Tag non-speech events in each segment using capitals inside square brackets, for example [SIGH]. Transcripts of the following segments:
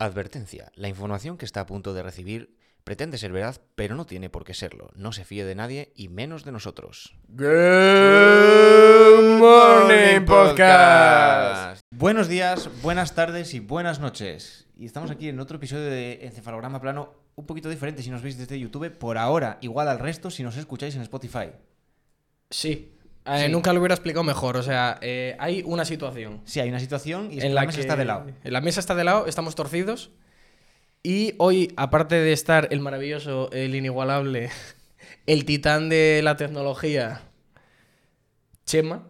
Advertencia. La información que está a punto de recibir pretende ser verdad, pero no tiene por qué serlo. No se fíe de nadie y menos de nosotros. Good Morning Podcast. Buenos días, buenas tardes y buenas noches. Y estamos aquí en otro episodio de Encefalograma Plano, un poquito diferente si nos veis desde YouTube. Por ahora, igual al resto si nos escucháis en Spotify. Sí. Eh, Sí. Nunca lo hubiera explicado mejor. O sea, eh, hay una situación Sí, hay una situación y en la la mesa que está de lado. En la mesa está de lado, estamos torcidos. Y hoy, aparte de estar el maravilloso, el inigualable, [LAUGHS] el titán de la tecnología, [SIGHS] Chema.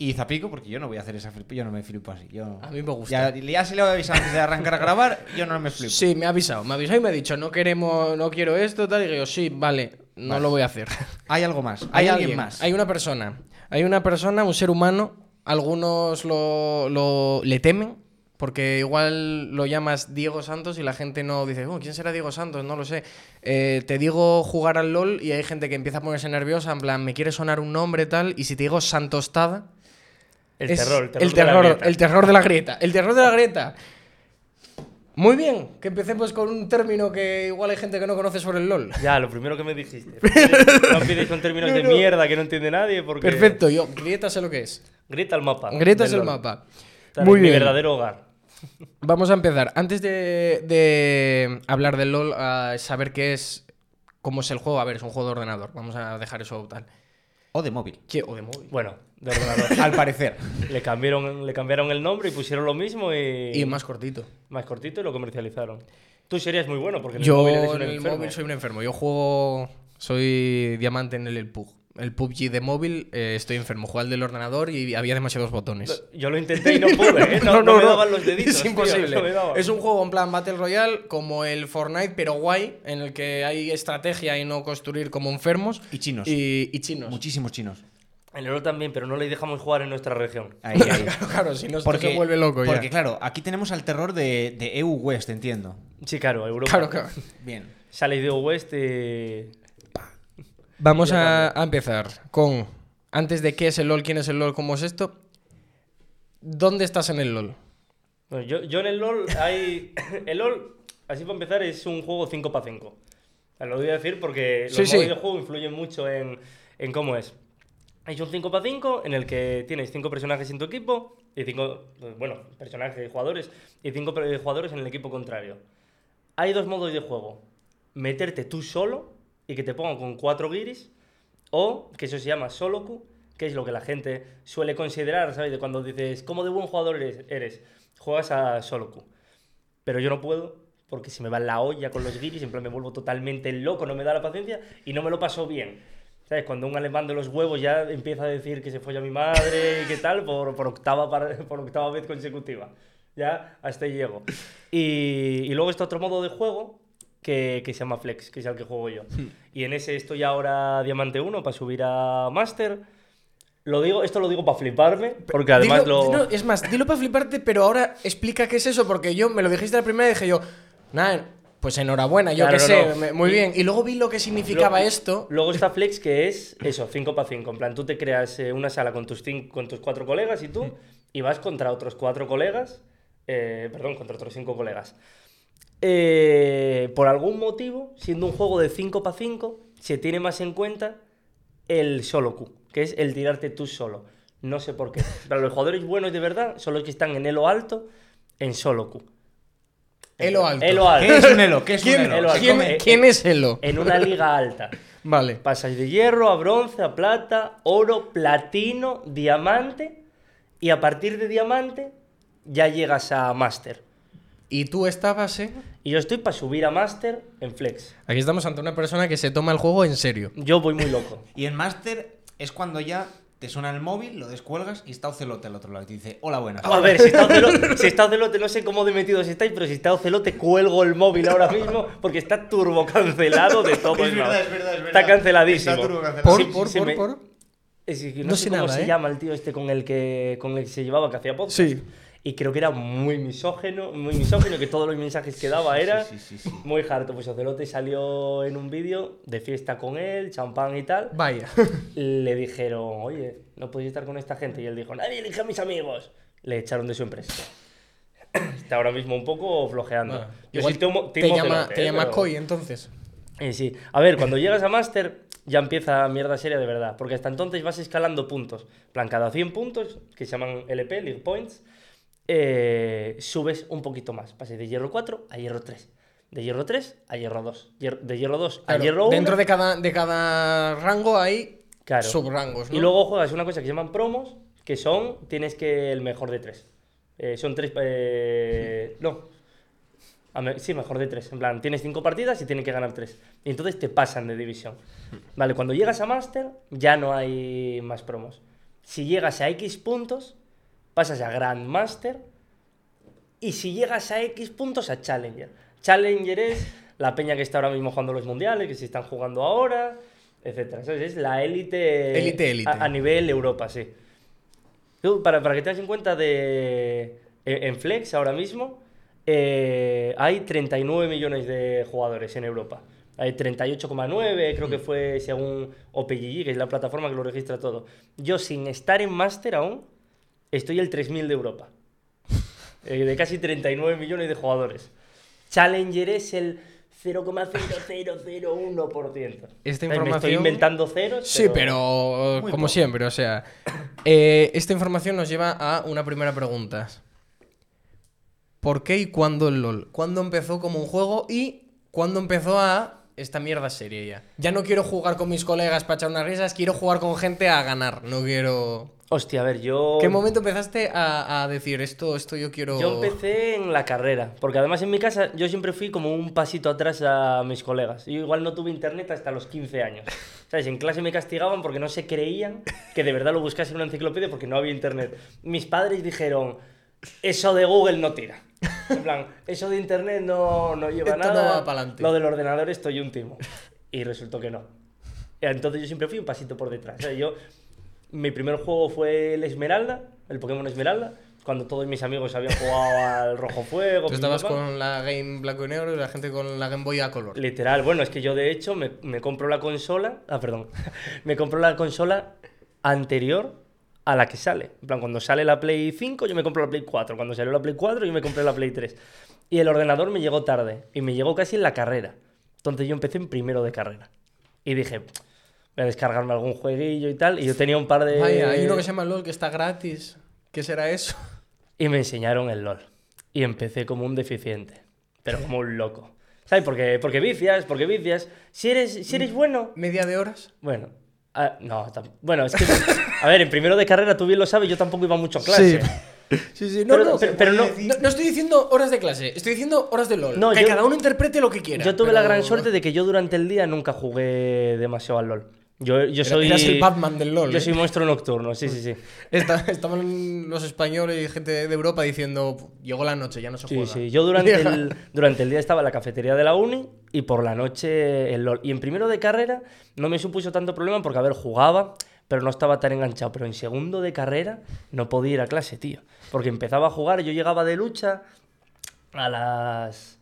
Y Zapico, porque yo no voy a hacer esa flip, yo no me flipo así. Yo... A mí me gusta. Ya, ya se le voy a avisar antes de arrancar a grabar, yo no me flipo. Sí, me ha avisado. Me ha avisado y me ha dicho, no queremos, no quiero esto, tal. Y yo, sí, vale, no Vale. lo voy a hacer. [LAUGHS] Hay algo más, hay, alguien, más. Hay una persona. Hay una persona, un ser humano. Algunos lo, lo- le temen. Porque igual lo llamas Diego Santos y la gente no dice, "Oh, ¿quién será Diego Santos? No lo sé. Eh, te digo jugar al LOL y hay gente que empieza a ponerse nerviosa, en plan, me quiere sonar un nombre tal. Y si te digo Santostada. El terror, el terror. el de la terror, grieta. el terror de la grieta. El terror de la grieta. Muy bien, que empecemos con un término que igual hay gente que no conoce sobre el LOL. [LAUGHS] Ya, lo primero que me dijiste. [LAUGHS] No empieces con términos de mierda que no entiende nadie porque... Perfecto, yo, grieta sé lo que es. Grita el mapa. Grieta es el LOL. mapa. Muy Mi bien. verdadero hogar. Vamos a empezar. Antes de, de hablar del LOL, a saber qué es, cómo es el juego. A ver, es un juego de ordenador. Vamos a dejar eso tal. O de móvil. ¿Qué? O de móvil. Bueno, de ordenador. Al parecer. [LAUGHS] le, cambiaron, le cambiaron el nombre y pusieron lo mismo y... Y más cortito. Más cortito y lo comercializaron. Tú serías muy bueno porque en el Yo móvil eres un en el enfermo. móvil soy un enfermo. Yo juego. Soy diamante en el, el PUG. El PUBG de móvil eh, estoy enfermo. Juego al del ordenador y había demasiados botones. Yo lo intenté y no pude, [LAUGHS] ¿eh? No, no me daban los deditos. Es tío, imposible. no es un juego en plan Battle Royale como el Fortnite, pero guay, en el que hay estrategia y no construir como enfermos. Y chinos. Y, y chinos. Muchísimos chinos. En el LoL también, pero no le dejamos jugar en nuestra región. Ahí, ahí. [LAUGHS] claro, claro, si no Porque, se vuelve loco ya. porque claro, aquí tenemos al terror de, de EU West, entiendo. Sí, claro, Europa. Claro, claro. [LAUGHS] Bien. Sale de West y... Vamos Ya a, a empezar con, antes de qué es el LOL, quién es el LOL, cómo es esto, ¿dónde estás en el LOL? Bueno, yo, yo en el LOL hay... [COUGHS] El LOL, así para empezar, es un juego 5 para 5. Lo voy a decir porque los Sí, sí. modos de juego influyen mucho en, en cómo es. Es un 5 para 5 en el que tienes 5 personajes en tu equipo y 5, bueno, personajes, jugadores, y 5 jugadores en el equipo contrario. Hay dos modos de juego. Meterte tú solo y que te pongan con 4 guiris o que eso se llama solo queue, que es lo que la gente suele considerar, ¿sabes? De cuando dices, ¿cómo de buen jugador eres? Juegas a solo queue. Pero yo no puedo porque se me va la olla con los guiris, en plan me vuelvo totalmente loco, no me da la paciencia y no me lo paso bien. ¿Sabes? Cuando un alemán de los huevos ya empieza a decir que se folla a mi madre y qué tal por, por, octava, por octava vez consecutiva. Ya hasta ahí llego. Y, y luego está otro modo de juego que, que se llama Flex, que es el que juego yo. Y en ese estoy ahora Diamante 1 para subir a Master. Lo digo, esto lo digo para fliparme, porque además Dilo- lo... no, es más, dilo para fliparte, pero ahora explica qué es eso, porque yo me lo dijiste la primera y dije yo, nada, pues enhorabuena, yo Claro, qué no, sé, no. muy bien. Y luego vi lo que significaba esto. Luego está Flex, que es eso, 5 para 5. En plan, tú te creas eh, una sala con tus, cin- con tus cuatro colegas y tú, y vas contra otros cuatro colegas, eh, perdón, contra otros cinco colegas. Eh, por algún motivo, siendo un juego de 5 para 5, se tiene más en cuenta el solo Q, que es el tirarte tú solo. No sé por qué. Pero los jugadores buenos de verdad son los que están en elo alto en solo Q. Elo alto. Elo alto. ¿Qué es un elo? ¿Qué es un ¿Quién, elo? Elo quién- Eh, quién es Elo? En una liga alta. [LAUGHS] Vale. Pasas de hierro a bronce, a plata, oro, platino, diamante. Y a partir de diamante ya llegas a máster. Y tú estabas, ¿eh? Y yo estoy para subir a máster en flex. Aquí estamos ante una persona que se toma el juego en serio. Yo voy muy loco. [LAUGHS] Y en Master es cuando ya te suena el móvil, lo descuelgas y está Ocelote al otro lado y te dice, hola, buenas. A ver, si está [LAUGHS] Ocelote, si está Ocelote, no sé cómo de metidos estáis, pero si está Ocelote, cuelgo el móvil ahora mismo porque está turbo cancelado de todo Es verdad, es verdad, es verdad. Está canceladísimo. Está turbo cancelado. Por, Sí, por, sí por, me- por. Es que no, No sé, sé cómo nada, se ¿eh? llama el tío este con el que con el que se llevaba, que hacía podcast. Sí. Y creo que era muy misógeno, muy misógeno, que todos los mensajes que daba era Sí, sí, sí, sí. muy harto. Pues Ocelote salió en un vídeo de fiesta con él, champán y tal. Vaya. [LAUGHS] Le dijeron, oye, no podéis estar con esta gente. Y él dijo, nadie elige a mis amigos. le echaron de su empresa. [CLEARS THROAT] Está ahora mismo un poco flojeando. Bueno, Yo igual sí tengo- te llama, celote, te ¿eh? llama Pero- Koi entonces. Eh, sí. A ver, cuando llegas a Master ya empieza mierda seria de verdad, porque hasta entonces vas escalando puntos. Plan, cada 100 puntos, que se llaman LP, League Points, eh, subes un poquito más. Pasas de hierro 4 a hierro 3. De hierro 3 a hierro 2. Hier- De hierro 2 a Claro, hierro 1. dentro de cada, de cada rango hay Claro. subrangos, ¿no? Y luego juegas una cosa que se llaman promos, que son, tienes que el mejor de tres. Eh, son tres, eh, no. Me- sí, mejor de tres. En plan, tienes cinco partidas y tienes que ganar tres. Y entonces te pasan de división. Vale, cuando llegas a Master ya no hay más promos. Si llegas a X puntos, pasas a Grandmaster. Y si llegas a X puntos, a Challenger. Challenger es la peña que está ahora mismo jugando los mundiales, que se están jugando ahora, etcétera. Es la élite. Élite, élite. A, a nivel Europa, sí. Tú, para, para que te das en cuenta de. En, Flex ahora mismo eh, hay 39 millones de jugadores en Europa. Hay 38,9, creo que fue según OPGG, que es la plataforma que lo registra todo. Yo, sin estar en Master aún, estoy el 3000 de Europa. [LAUGHS] Eh, de casi 39 millones de jugadores. Challenger es el 0,0001%. Esta Eh, Me estoy información- inventando ceros. Sí, pero como poco. siempre, o sea, eh, esta información nos lleva a una primera pregunta. ¿Por qué y cuándo el LOL? ¿Cuándo empezó como un juego y cuándo empezó a esta mierda seria ya? Ya no quiero jugar con mis colegas para echar unas risas, quiero jugar con gente a ganar, no quiero... Hostia, a ver, yo. ¿Qué momento empezaste a, a decir esto, esto yo quiero... Yo empecé en la carrera, porque además en mi casa yo siempre fui como un pasito atrás a mis colegas. Yo igual no tuve internet hasta los 15 años. ¿Sabes? En clase me castigaban porque no se creían que de verdad lo buscase en una enciclopedia porque no había internet. Mis padres dijeron, eso de Google no tira. En plan, eso de internet no, no lleva Esto no nada. va pa'lante". Lo del ordenador estoy un timo. Y resultó que no. Entonces yo siempre fui un pasito por detrás. O sea, yo, mi primer juego fue el Esmeralda, el Pokémon Esmeralda, cuando todos mis amigos habían jugado al Rojo Fuego. Tú estabas con la Game Blanco y Negro y la gente con la Game Boy a color. Literal, bueno, es que yo de hecho me, me compro la consola, ah, perdón, [LAUGHS] me compro la consola anterior a la que sale. En plan, cuando sale la Play 5, yo me compro la Play 4. Cuando salió la Play 4, yo me compré la Play 3. Y el ordenador me llegó tarde. Y me llegó casi en la carrera. Entonces yo empecé en primero de carrera. Y dije, voy a descargarme algún jueguillo y tal. Y yo tenía un par de... Vaya, hay uno que se llama LOL que está gratis. ¿Qué será eso? Y me enseñaron el LOL. Y empecé como un deficiente. Pero como un loco. ¿Sabes? Porque, porque vicias, porque vicias. Si eres, si eres bueno, ¿Media de horas? Bueno, ah, no, bueno, es que, a ver, en primero de carrera tú bien lo sabes, yo tampoco iba mucho a clase. Sí, sí, Pero- pero- pero no- no, no estoy diciendo horas de clase, estoy diciendo horas de LOL. No, que yo- cada uno interprete lo que quiera. Yo tuve pero- la gran suerte de que yo durante el día nunca jugué demasiado al LOL. Yo, yo soy. eras el Batman del LOL, Yo ¿eh? soy monstruo nocturno, sí, sí, sí. [LAUGHS] Esta- estaban los españoles y gente de Europa diciendo, llegó la noche, ya no se Sí, juega. sí. Yo durante [LAUGHS] el, durante el día estaba en la cafetería de la uni y por la noche el LOL. Y en primero de carrera no me supuso tanto problema porque, a ver, jugaba, pero no estaba tan enganchado. Pero en segundo de carrera no podía ir a clase, tío. Porque empezaba a jugar, yo llegaba de lucha a las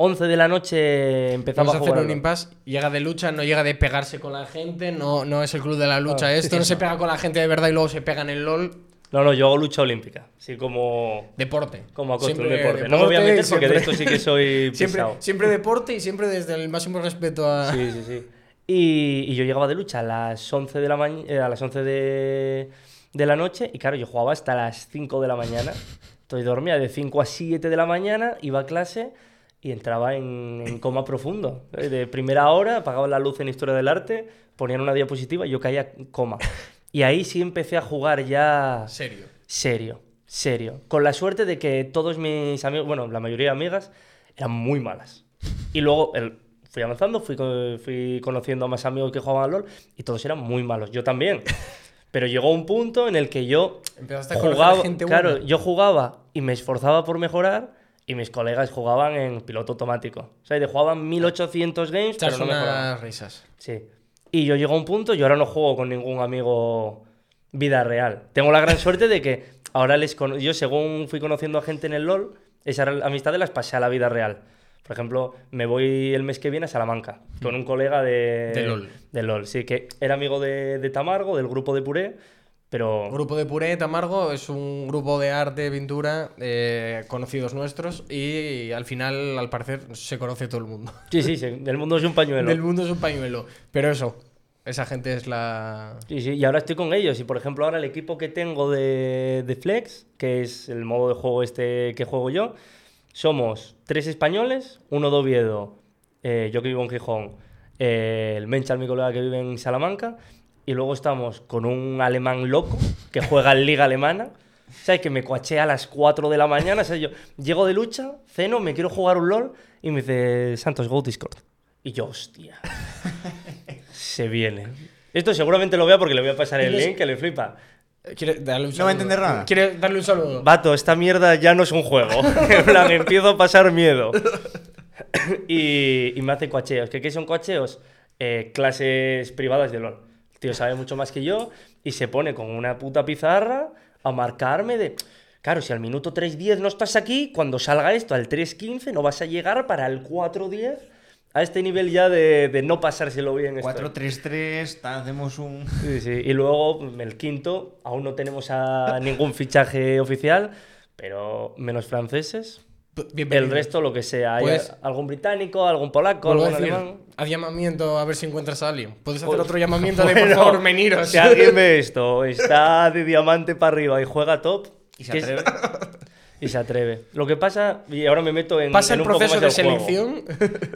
11 de la noche, empezaba Vamos a hacer un impasse. Llega de lucha, no llega de pegarse con la gente, no, no es el club de la lucha Ah, esto, no se pega con la gente de verdad y luego se pega en el LOL. No, no, yo hago lucha olímpica. Así como. Deporte. Como a costo, un Siempre deporte. No me voy a meter porque de siempre- esto sí que soy [LAUGHS] Siempre, pesado. siempre deporte y siempre desde el máximo respeto a... Sí, sí, sí. Y, y yo llegaba de lucha a las 11 de la, maña- eh, a las 11 de, de la noche y claro, yo jugaba hasta las 5 de la mañana. Entonces dormía de 5 a 7 de la mañana, iba a clase y entraba en, en coma profundo. De primera hora, apagaban la luz en Historia del Arte, ponían una diapositiva y yo caía en coma. Y ahí sí empecé a jugar ya Serio. serio, serio. Con la suerte de que todos mis amigos, bueno, la mayoría de amigas, eran muy malas. Y luego el- fui avanzando, fui, fui conociendo a más amigos que jugaban al LOL y todos eran muy malos. Yo también. Pero llegó un punto en el que yo Empezaste a jugaba, gente claro, buena. yo jugaba y me esforzaba por mejorar y mis colegas jugaban en piloto automático. O sea, de jugaban 1800 games, pero Echas no mejoraban. unas risas. Sí. Y yo llego a un punto, yo ahora no juego con ningún amigo vida real. Tengo la gran suerte de que ahora les cono- yo según fui conociendo a gente en el LOL, esas amistades las pasé a la vida real. Por ejemplo, me voy el mes que viene a Salamanca con un colega de, De LOL. de LOL, sí, que era amigo de, de Tamargo, del grupo de Puré, Pero Grupo de Puret, Amargo, es un grupo de arte, pintura, eh, conocidos nuestros y al final, al parecer, se conoce todo el mundo. [LAUGHS] sí, sí, sí, del mundo es un pañuelo. Del mundo es un pañuelo. Pero eso, esa gente es la... Sí, sí, y ahora estoy con ellos. Y por ejemplo, ahora el equipo que tengo de, de Flex, que es el modo de juego este que juego yo, somos tres españoles, uno de Oviedo, eh, yo que vivo en Gijón, eh, el Menchal, mi colega que vive en Salamanca, y luego estamos con un alemán loco que juega en Liga Alemana. ¿Sabes? Que me coachea a las 4 de la mañana. ¿sabes? Yo llego de lucha, ceno, me quiero jugar un LOL y me dice, Santos, go Discord. Y yo, hostia. Se viene. Esto seguramente lo vea porque le voy a pasar el ¿Quieres- link que le flipa. ¿Quiere darle un No va a saludo? entender nada. ¿Quiere darle un saludo? Vato, esta mierda ya no es un juego. [LAUGHS] en plan, empiezo a pasar miedo. y, y me hace coacheos. ¿Qué, qué son coacheos? Eh, clases privadas de LOL. Tío sabe mucho más que yo y se pone con una puta pizarra a marcarme de... Claro, si al minuto 3.10 no estás aquí, cuando salga esto al 3.15 no vas a llegar para el 4.10 a este nivel ya de, de no pasárselo bien. estoy. 4-3-3, ta- hacemos un. Sí, sí. Y luego el quinto, aún no tenemos a ningún fichaje oficial, pero menos franceses. Bienvenido. El resto, lo que sea. Hay Pues- algún británico, algún polaco, algún alemán. Haz llamamiento a ver si encuentras a alguien. Puedes hacer Pues- otro llamamiento de, [LAUGHS] por Bueno, favor, veniros. Si alguien ve [LAUGHS] esto, está de diamante para arriba y juega top. Y se atreve. [LAUGHS] y se atreve. Lo que pasa, y ahora me meto en, Pasa en el un poco proceso más de juego. selección.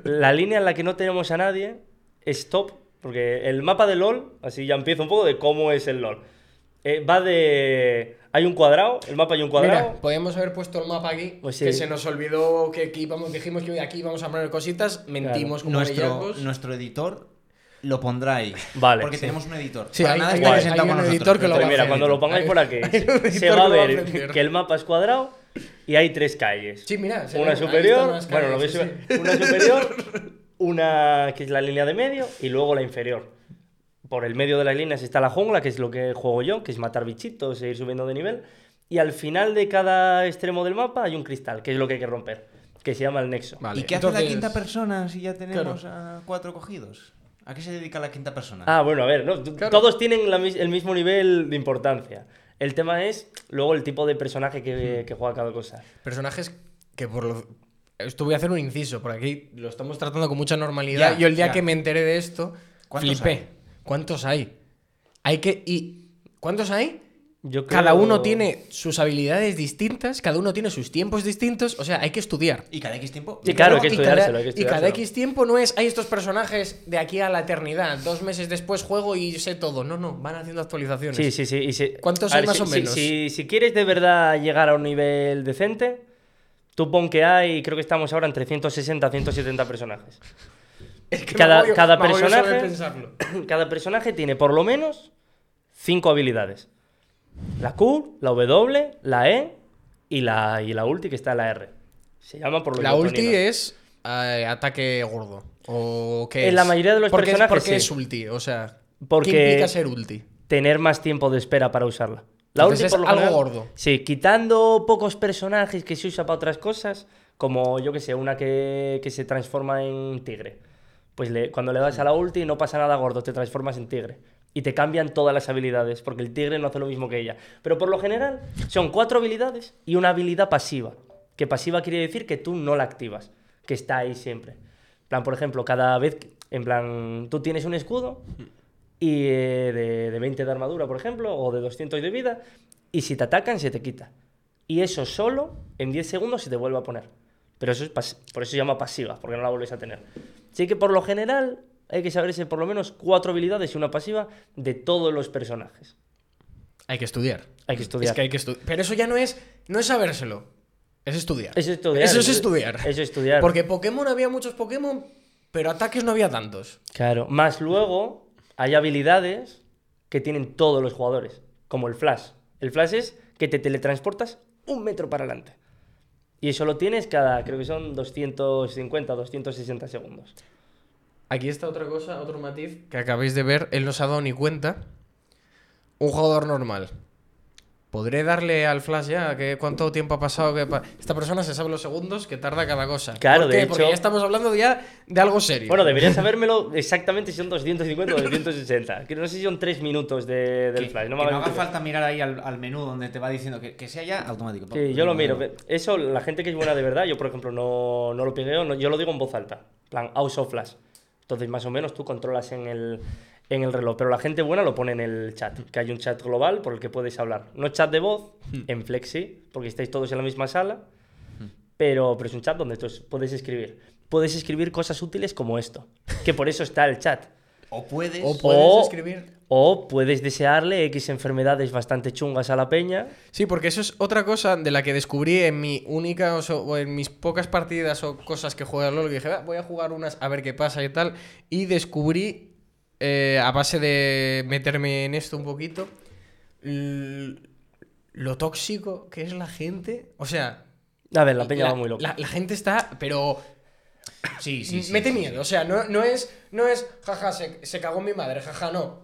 La línea en la que no tenemos a nadie es top, porque el mapa de LOL, así ya empiezo un poco de cómo es el LOL. Eh, va de... Hay un cuadrado, el mapa hay un cuadrado. Mira, podemos haber puesto el mapa aquí, Pues sí. que se nos olvidó que aquí íbamos, dijimos que aquí íbamos a poner cositas, mentimos como Nuestro, nuestro editor lo pondrá ahí. Vale, Porque sí. tenemos un editor. Sí, Para hay- nada hay- está hay- con nosotros, editor [LAUGHS] que lo va a mira, cuando lo pongáis por aquí, se va a ver que el mapa es cuadrado y hay tres calles. Sí, mira, una superior, bueno, lo calles, veis, sí, sí. una superior, una que es la línea de medio y luego la inferior. Por el medio de las líneas está la jungla, que es lo que juego yo, que es matar bichitos e ir subiendo de nivel. Y al final de cada extremo del mapa hay un cristal, que es lo que hay que romper, que se llama el nexo. Vale, ¿Y qué hace la quinta persona si ya tenemos a cuatro cogidos? ¿A qué se dedica la quinta persona? Ah, bueno, a ver, ¿no? Claro. todos tienen la el mismo nivel de importancia. El tema es luego el tipo de personaje que, que juega cada cosa. Personajes que por lo... Esto voy a hacer un inciso, por aquí lo estamos tratando con mucha normalidad. Ya, Yo el día ya. que me enteré de esto, ¿Cuántos flipé. hay? ¿Cuántos hay? Hay que... ¿Y cuántos hay? Yo Cada uno tiene sus habilidades distintas, cada uno tiene sus tiempos distintos, o sea, hay que estudiar. ¿Y cada X tiempo? Sí, claro, hay que y cada- hay que Y cada. X tiempo no es, hay estos personajes de aquí a la eternidad, dos meses después juego y sé todo. No, no, van haciendo actualizaciones. Sí, sí, sí. y si- ¿Cuántos a hay ver, más si- o menos? Si, si quieres de verdad llegar a un nivel decente, tú pon que hay, creo que estamos ahora entre 160 170 personajes. Es que Cada- me agobio- cada me personaje- pensarlo. [CLEARS THROAT] Cada personaje tiene por lo menos cinco habilidades. La Q, la W, la E y la, y la ulti que está en la R. Se llama por lo La ulti es eh, ataque gordo. ¿O qué En es? la mayoría de los ¿Por qué es- personajes, ¿Por qué sí. es ulti? O sea, Porque- ¿qué implica ser ulti? tener más tiempo de espera para usarla. La Entonces ulti, es por lo algo general- gordo. Sí, quitando pocos personajes que se usa para otras cosas, como yo que sé, una que, que se transforma en tigre. Pues cuando le das a la ulti no pasa nada gordo, te transformas en tigre. Y te cambian todas las habilidades, porque el tigre no hace lo mismo que ella. Pero por lo general son cuatro habilidades y una habilidad pasiva. Que pasiva quiere decir que tú no la activas, que está ahí siempre. Plan, por ejemplo, cada vez, en plan, tú tienes un escudo y eh, de, de 20 de armadura, por ejemplo, o de 200 de vida, y si te atacan, se te quita. Y eso solo en 10 segundos se te vuelve a poner. Pero eso es por eso se llama pasiva, porque no la vuelves a tener. Así que por lo general hay que saberse por lo menos cuatro habilidades y una pasiva de todos los personajes. Hay que estudiar. Hay que estudiar. Es que hay que estudiar. Pero eso ya no es, no es sabérselo. Es estudiar. Eso es estudiar. Eso es estudiar. Eso es estudiar. Porque Pokémon había muchos Pokémon, pero ataques no había tantos. Claro. Más luego hay habilidades que tienen todos los jugadores, como el flash. El flash es que te teletransportas un metro para adelante. Y eso lo tienes cada, creo que son 250, 260 segundos. Aquí está otra cosa, otro matiz que acabáis de ver. Él no se ha dado ni cuenta. Un jugador normal. ¿Podré darle al flash ya? ¿Qué, ¿Cuánto tiempo ha pasado? que pa- Esta persona se sabe los segundos que tarda cada cosa. Claro, ¿Por de qué? Porque hecho- ya estamos hablando ya de algo serio. Bueno, deberías sabérmelo exactamente si son 250 o 260. Que no sé si son 3 minutos de- del Que, flash. No que me no haga falta mirar ahí al, al menú donde te va diciendo que, que sea ya automático. Sí, yo lo miro. Eso, la gente que es buena de verdad, yo por ejemplo no, no lo pigueo, no- yo lo digo en voz alta. En plan, out of flash. Entonces, más o menos tú controlas en el, en el reloj. Pero la gente buena lo pone en el chat, que hay un chat global por el que puedes hablar. No chat de voz, en Flexi, porque estáis todos en la misma sala, pero, pero es un chat donde tú puedes escribir. Puedes escribir cosas útiles como esto, que por eso está el chat. O puedes. O puedes O- escribir. O puedes desearle X enfermedades bastante chungas a la peña. Sí, porque eso es otra cosa de la que descubrí en mi única o, so- o en mis pocas partidas o cosas que juego al LoL. Que dije, "Va, voy a jugar unas a ver qué pasa y tal. Y descubrí, eh, a base de meterme en esto un poquito, lo tóxico que es la gente. O sea, A ver, la peña va muy loca. La, la gente está, pero Sí, sí, sí. mete sí, miedo. O sea, no, no es, no es, jaja, se, se cagó mi madre, jaja, no.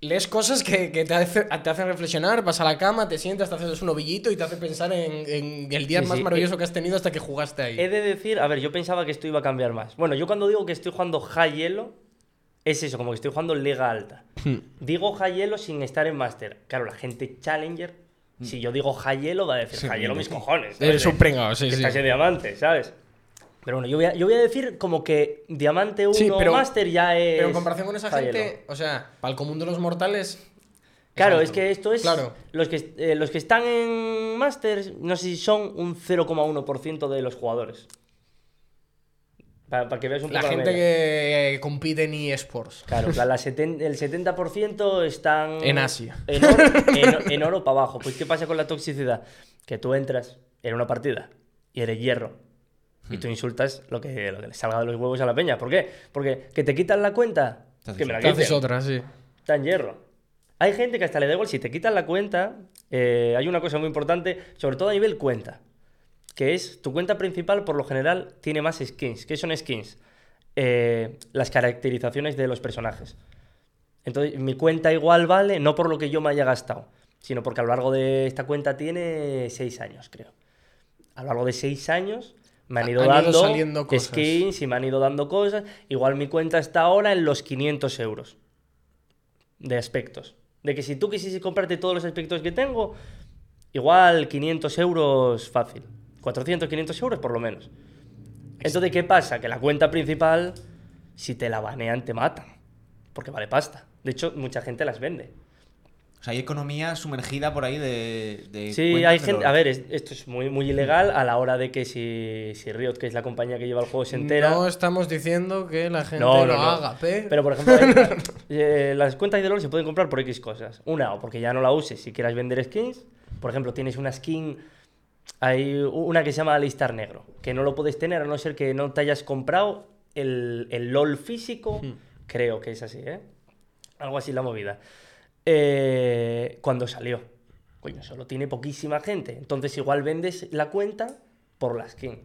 Lees cosas que, que te, hace- te hacen reflexionar, vas a la cama, te sientas, te haces un ovillito y te hace pensar en, en el día Sí, más sí. maravilloso que has tenido hasta que jugaste ahí. He de decir, a ver, yo pensaba que esto iba a cambiar más. Bueno, yo cuando digo que estoy jugando high hielo, es eso, como que estoy jugando liga alta. Hmm. digo hielo sin estar en master. Claro, la gente challenger, si yo digo hielo, va a decir Sí, hielo mis cojones. Eres un pringao, sí, que sí. estás en diamante, ¿sabes? Pero bueno, yo voy a, yo voy a decir como que diamante 1 Sí, pero- master ya es. Pero en comparación con esa gente, o sea, para el común de los mortales. Claro, es que esto es. Claro. Los, que, eh, los que están en Masters, no sé si son un 0,1% de los jugadores. Para, que veas un La poco gente que compite en eSports. Claro, la, la seten- el 70% están. En Asia. En oro, [LAUGHS] en- en oro para abajo. Pues, ¿qué pasa con la toxicidad? Que tú entras en una partida y eres hierro. Y Hmm. tú insultas lo que, lo que le salga de los huevos a la peña. ¿Por qué? Porque que te quitan la cuenta. Que me la Te haces quiten. otra, sí. En hierro. Hay gente que hasta le da igual, si te quitan la cuenta, eh, hay una cosa muy importante, sobre todo a nivel cuenta, que es tu cuenta principal por lo general tiene más skins. ¿Qué son skins? Eh, las caracterizaciones de los personajes. Entonces, mi cuenta igual vale, no por lo que yo me haya gastado, sino porque a lo largo de esta cuenta tiene 6 años, creo. A lo largo de 6 años me han Ha- ido han dando cosas. skins y me han ido dando cosas. Igual mi cuenta está ahora en los 500 euros de aspectos. De que si tú quisieses comprarte todos los aspectos que tengo, igual 500 euros fácil. 400, 500 euros por lo menos. Entonces, ¿qué pasa? Que la cuenta principal, si te la banean, te matan. Porque vale pasta. De hecho, mucha gente las vende. O sea, hay economía sumergida por ahí de. de Sí, hay gente. LOL. A ver, es- esto es muy, muy ilegal a la hora de que si, si Riot, que es la compañía que lleva el juego, se entera. No estamos diciendo que la gente No, lo no, haga, pe- Pero, por ejemplo, hay- [LAUGHS] eh, las cuentas de LoL se pueden comprar por X cosas. Una, o porque ya no la uses si quieras vender skins. Por ejemplo, tienes una skin. Hay una que se llama Alistar Negro, que no lo puedes tener a no ser que no te hayas comprado el, el LOL físico. Creo que es así, ¿eh? Algo así la movida. Eh, cuando salió. Coño, solo tiene poquísima gente. Entonces, igual vendes la cuenta por la skin.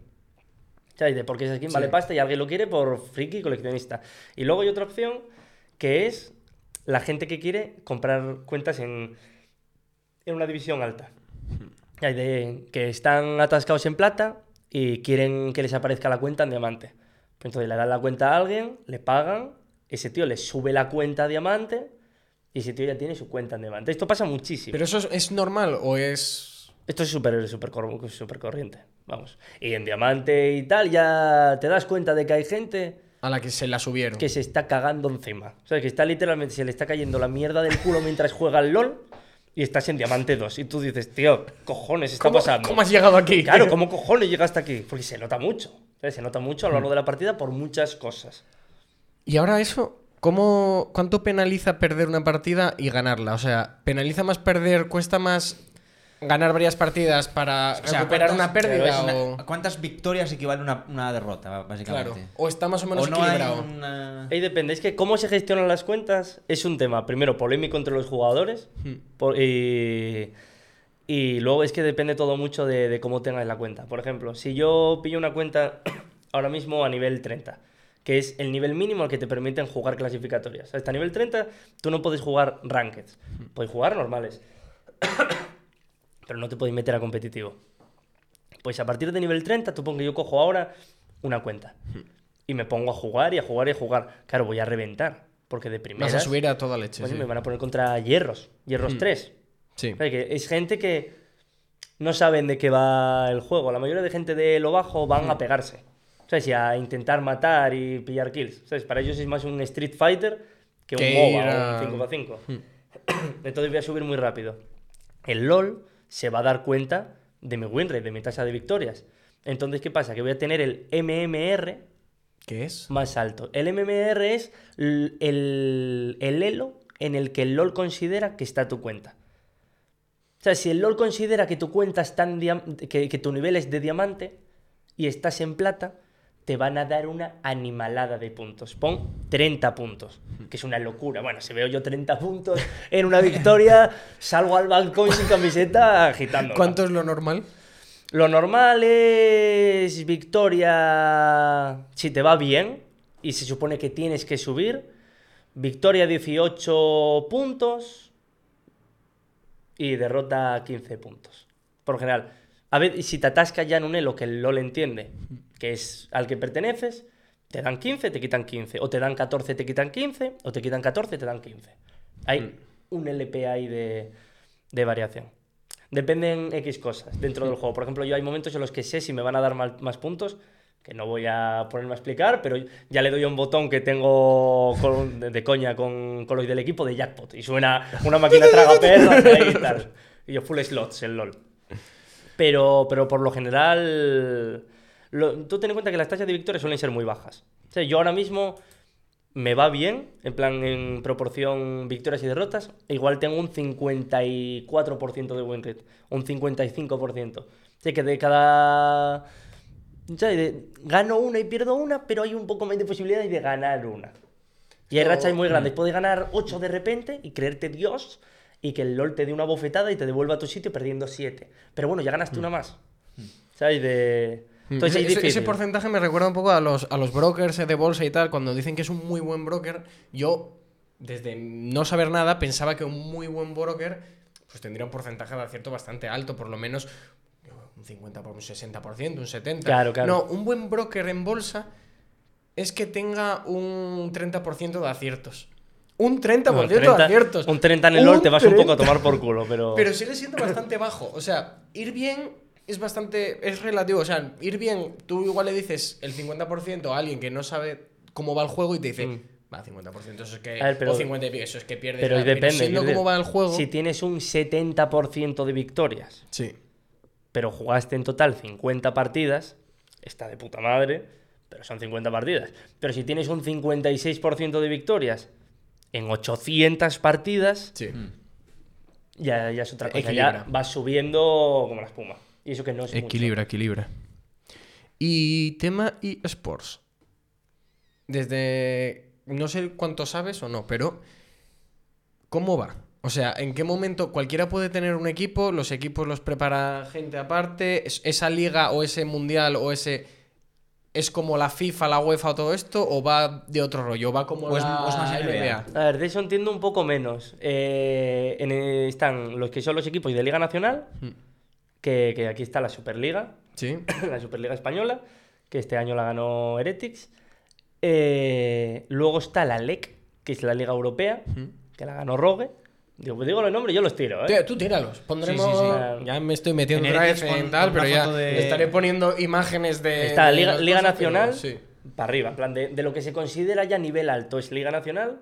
¿Sabes? De porque esa skin vale pasta y alguien lo quiere por friki coleccionista. Y luego hay otra opción que es la gente que quiere comprar cuentas en, en una división alta. Hay de, que están atascados en plata y quieren que les aparezca la cuenta en diamante. Pues entonces le dan la cuenta a alguien, le pagan, ese tío le sube la cuenta a diamante y ese tío ya tiene su cuenta en diamante. Esto pasa muchísimo. Pero eso es, es normal o es. Esto es súper cor- súper corriente, vamos. Y en diamante y tal ya te das cuenta de que hay gente A la que se la subieron. que se está cagando encima. O sea, que está literalmente, se le está cayendo la mierda del culo mientras juega al LOL y estás en diamante 2. Y tú dices, tío, ¿qué cojones está ¿Cómo, pasando? cómo has llegado aquí? Claro, [LAUGHS] ¿cómo cojones llegaste aquí? Porque se nota mucho. ¿sabes? Se nota mucho a lo largo de la partida por muchas cosas. Y ahora eso, ¿cómo, ¿cuánto penaliza perder una partida y ganarla? O sea, ¿penaliza más perder, cuesta más ganar varias partidas para O sea, recuperar ¿cuántas- una pérdida? una- o... ¿Cuántas victorias equivale una, una derrota, básicamente? Claro. O está más o menos o no hay equilibrado. una... Ahí depende. Es que cómo se gestionan las cuentas es un tema, primero, polémico entre los jugadores. Hmm. por- y, y luego es que depende todo mucho de, de cómo tengas la cuenta. Por ejemplo, si yo pillo una cuenta [CLEARS THROAT] ahora mismo a nivel 30, que es el nivel mínimo al que te permiten jugar clasificatorias. Hasta nivel 30 tú no puedes jugar rankeds, puedes jugar normales. [COUGHS] pero no te podéis meter a competitivo. Pues a partir de nivel 30, tú que yo cojo ahora una cuenta y me pongo a jugar y a jugar y a jugar. Claro, voy a reventar, porque de primera Vas a subir a toda leche. Sí. me van a poner contra hierros, hierros Mm. 3. Sí. O sea, que es gente que no saben de qué va el juego. La mayoría de gente de lo bajo van Hmm. a pegarse. ¿Sabes? Y a intentar matar y pillar kills. ¿Sabes? Para ellos es más un Street Fighter que un MOBA ir o a- un 5x5. Hmm. [COUGHS] Entonces voy a subir muy rápido. El LOL se va a dar cuenta de mi win rate, de mi tasa de victorias. Entonces, ¿qué pasa? Que voy a tener el MMR ¿Qué es? más alto. El MMR es el, el elo en el que el LOL considera que está tu cuenta. O sea, si el LOL considera que tu cuenta está en que, que tu nivel es de diamante y estás en plata, te van a dar una animalada de puntos. Pon 30 puntos, que es una locura. Bueno, si veo yo 30 puntos en una victoria, [LAUGHS] salgo al balcón sin camiseta agitando. ¿Cuánto es lo normal? Lo normal es victoria si te va bien y se supone que tienes que subir. Victoria 18 puntos y derrota 15 puntos. Por lo general. A ver, si te atascas ya en un elo que el LOL entiende, que es al que perteneces, te dan 15, te quitan 15. O te dan 14, te quitan 15. O te quitan 14, te dan 15. Hay un LP ahí de, de variación. Dependen X cosas dentro del juego. Por ejemplo, yo hay momentos en los que sé si me van a dar mal- más puntos, que no voy a ponerme a explicar, pero ya le doy a un botón que tengo con- de, de coña con, con los del equipo de jackpot. Y suena una máquina traga perras y tal. Y yo full slots, el LOL. Pero, pero por lo general, lo- tú ten en cuenta que las tasas de victoria suelen ser muy bajas. O sea, yo ahora mismo me va bien, en plan en proporción victorias y derrotas, e igual tengo un 54% de win rate, un 55%. O sea, que de cada... De- gano una y pierdo una, pero hay un poco más de posibilidades de ganar una. Y hay rachas muy grandes. Puedes ganar 8 de repente y creerte Dios y que el LOL te dé una bofetada y te devuelva a tu sitio perdiendo 7. Pero bueno, ya ganaste una más. ¿Sabes? De... Entonces ese, es porcentaje me recuerda un poco a los, a los brokers de bolsa y tal. Cuando dicen que es un muy buen broker, yo, desde no saber nada, pensaba que un muy buen broker pues tendría un porcentaje de acierto bastante alto, por lo menos un 50, por un 60%, un 70%. Claro, claro. No, un buen broker en bolsa es que tenga un 30% de aciertos. Un 30% No, de 30 aciertos. Un 30 en el LOL te vas un poco a tomar por culo, pero... [LAUGHS] Pero sigue siendo bastante bajo. O sea, ir bien es bastante. Es relativo. O sea, ir bien, tú igual le dices el 50% a alguien que no sabe cómo va el juego y te dice. Mm. Va, 50%, eso es que. Ver, pero- o 50 y pico, eso es que pierdes. Pero nada". depende. siendo cómo va el juego. Si tienes un 70% de victorias, Sí. pero jugaste en total 50 partidas, está de puta madre, pero son 50 partidas. Pero si tienes un 56% de victorias en 800 partidas, Sí. ya, ya es otra cosa. Equilibra. Ya vas subiendo como la espuma. Y eso que no es mucho. Equilibra, equilibra. Y tema eSports. Desde. No sé cuánto sabes o no, pero. ¿Cómo va? O sea, ¿en qué momento cualquiera puede tener un equipo? ¿Los equipos los prepara gente aparte? ¿Es- ¿Esa liga o ese mundial o ese. ¿Es como la FIFA, la UEFA o todo esto? ¿O va de otro rollo? ¿Va como O es- la o es más NBA. A ver, de eso entiendo un poco menos. Eh, en- están los que son los equipos de Liga Nacional, Mm. Que, que aquí está la Superliga, [CLEARS THROAT] Sí. la Superliga Española, que este año la ganó Heretics. Eh, luego está la LEC, que es la Liga Europea, que la ganó Rogue. Digo, pues digo los nombres, yo los tiro, ¿eh? Tú tíralos. Pondremos. Sí, sí, sí. Ya me estoy metiendo En Heretics en pon- tal, pero ya de- estaré poniendo imágenes de. Está de Liga, las Liga cosas, pero Nacional, sí. para arriba, en plan de, de lo que se considera ya nivel alto es Liga Nacional,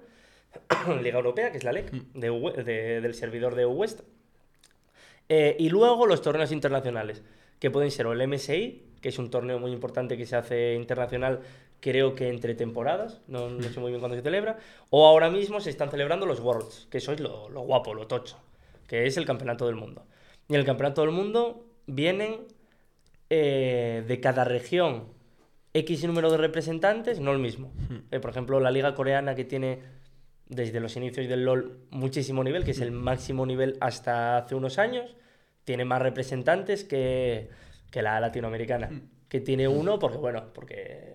[CLEARS THROAT] Liga Europea, que es la LEC, Mm. de- del servidor de West, Eh, y luego los torneos internacionales, que pueden ser o el MSI, que es un torneo muy importante que se hace internacional, creo que entre temporadas, no, no sé muy bien cuándo se celebra, o ahora mismo se están celebrando los Worlds, que eso es lo, lo guapo, lo tocho, que es el campeonato del mundo. Y en el campeonato del mundo vienen eh, de cada región X número de representantes, no el mismo. Eh, por ejemplo, la liga coreana que tiene desde los inicios del LOL muchísimo nivel, que es el máximo nivel hasta hace unos años, tiene más representantes que, que la latinoamericana, que tiene uno porque, bueno, porque,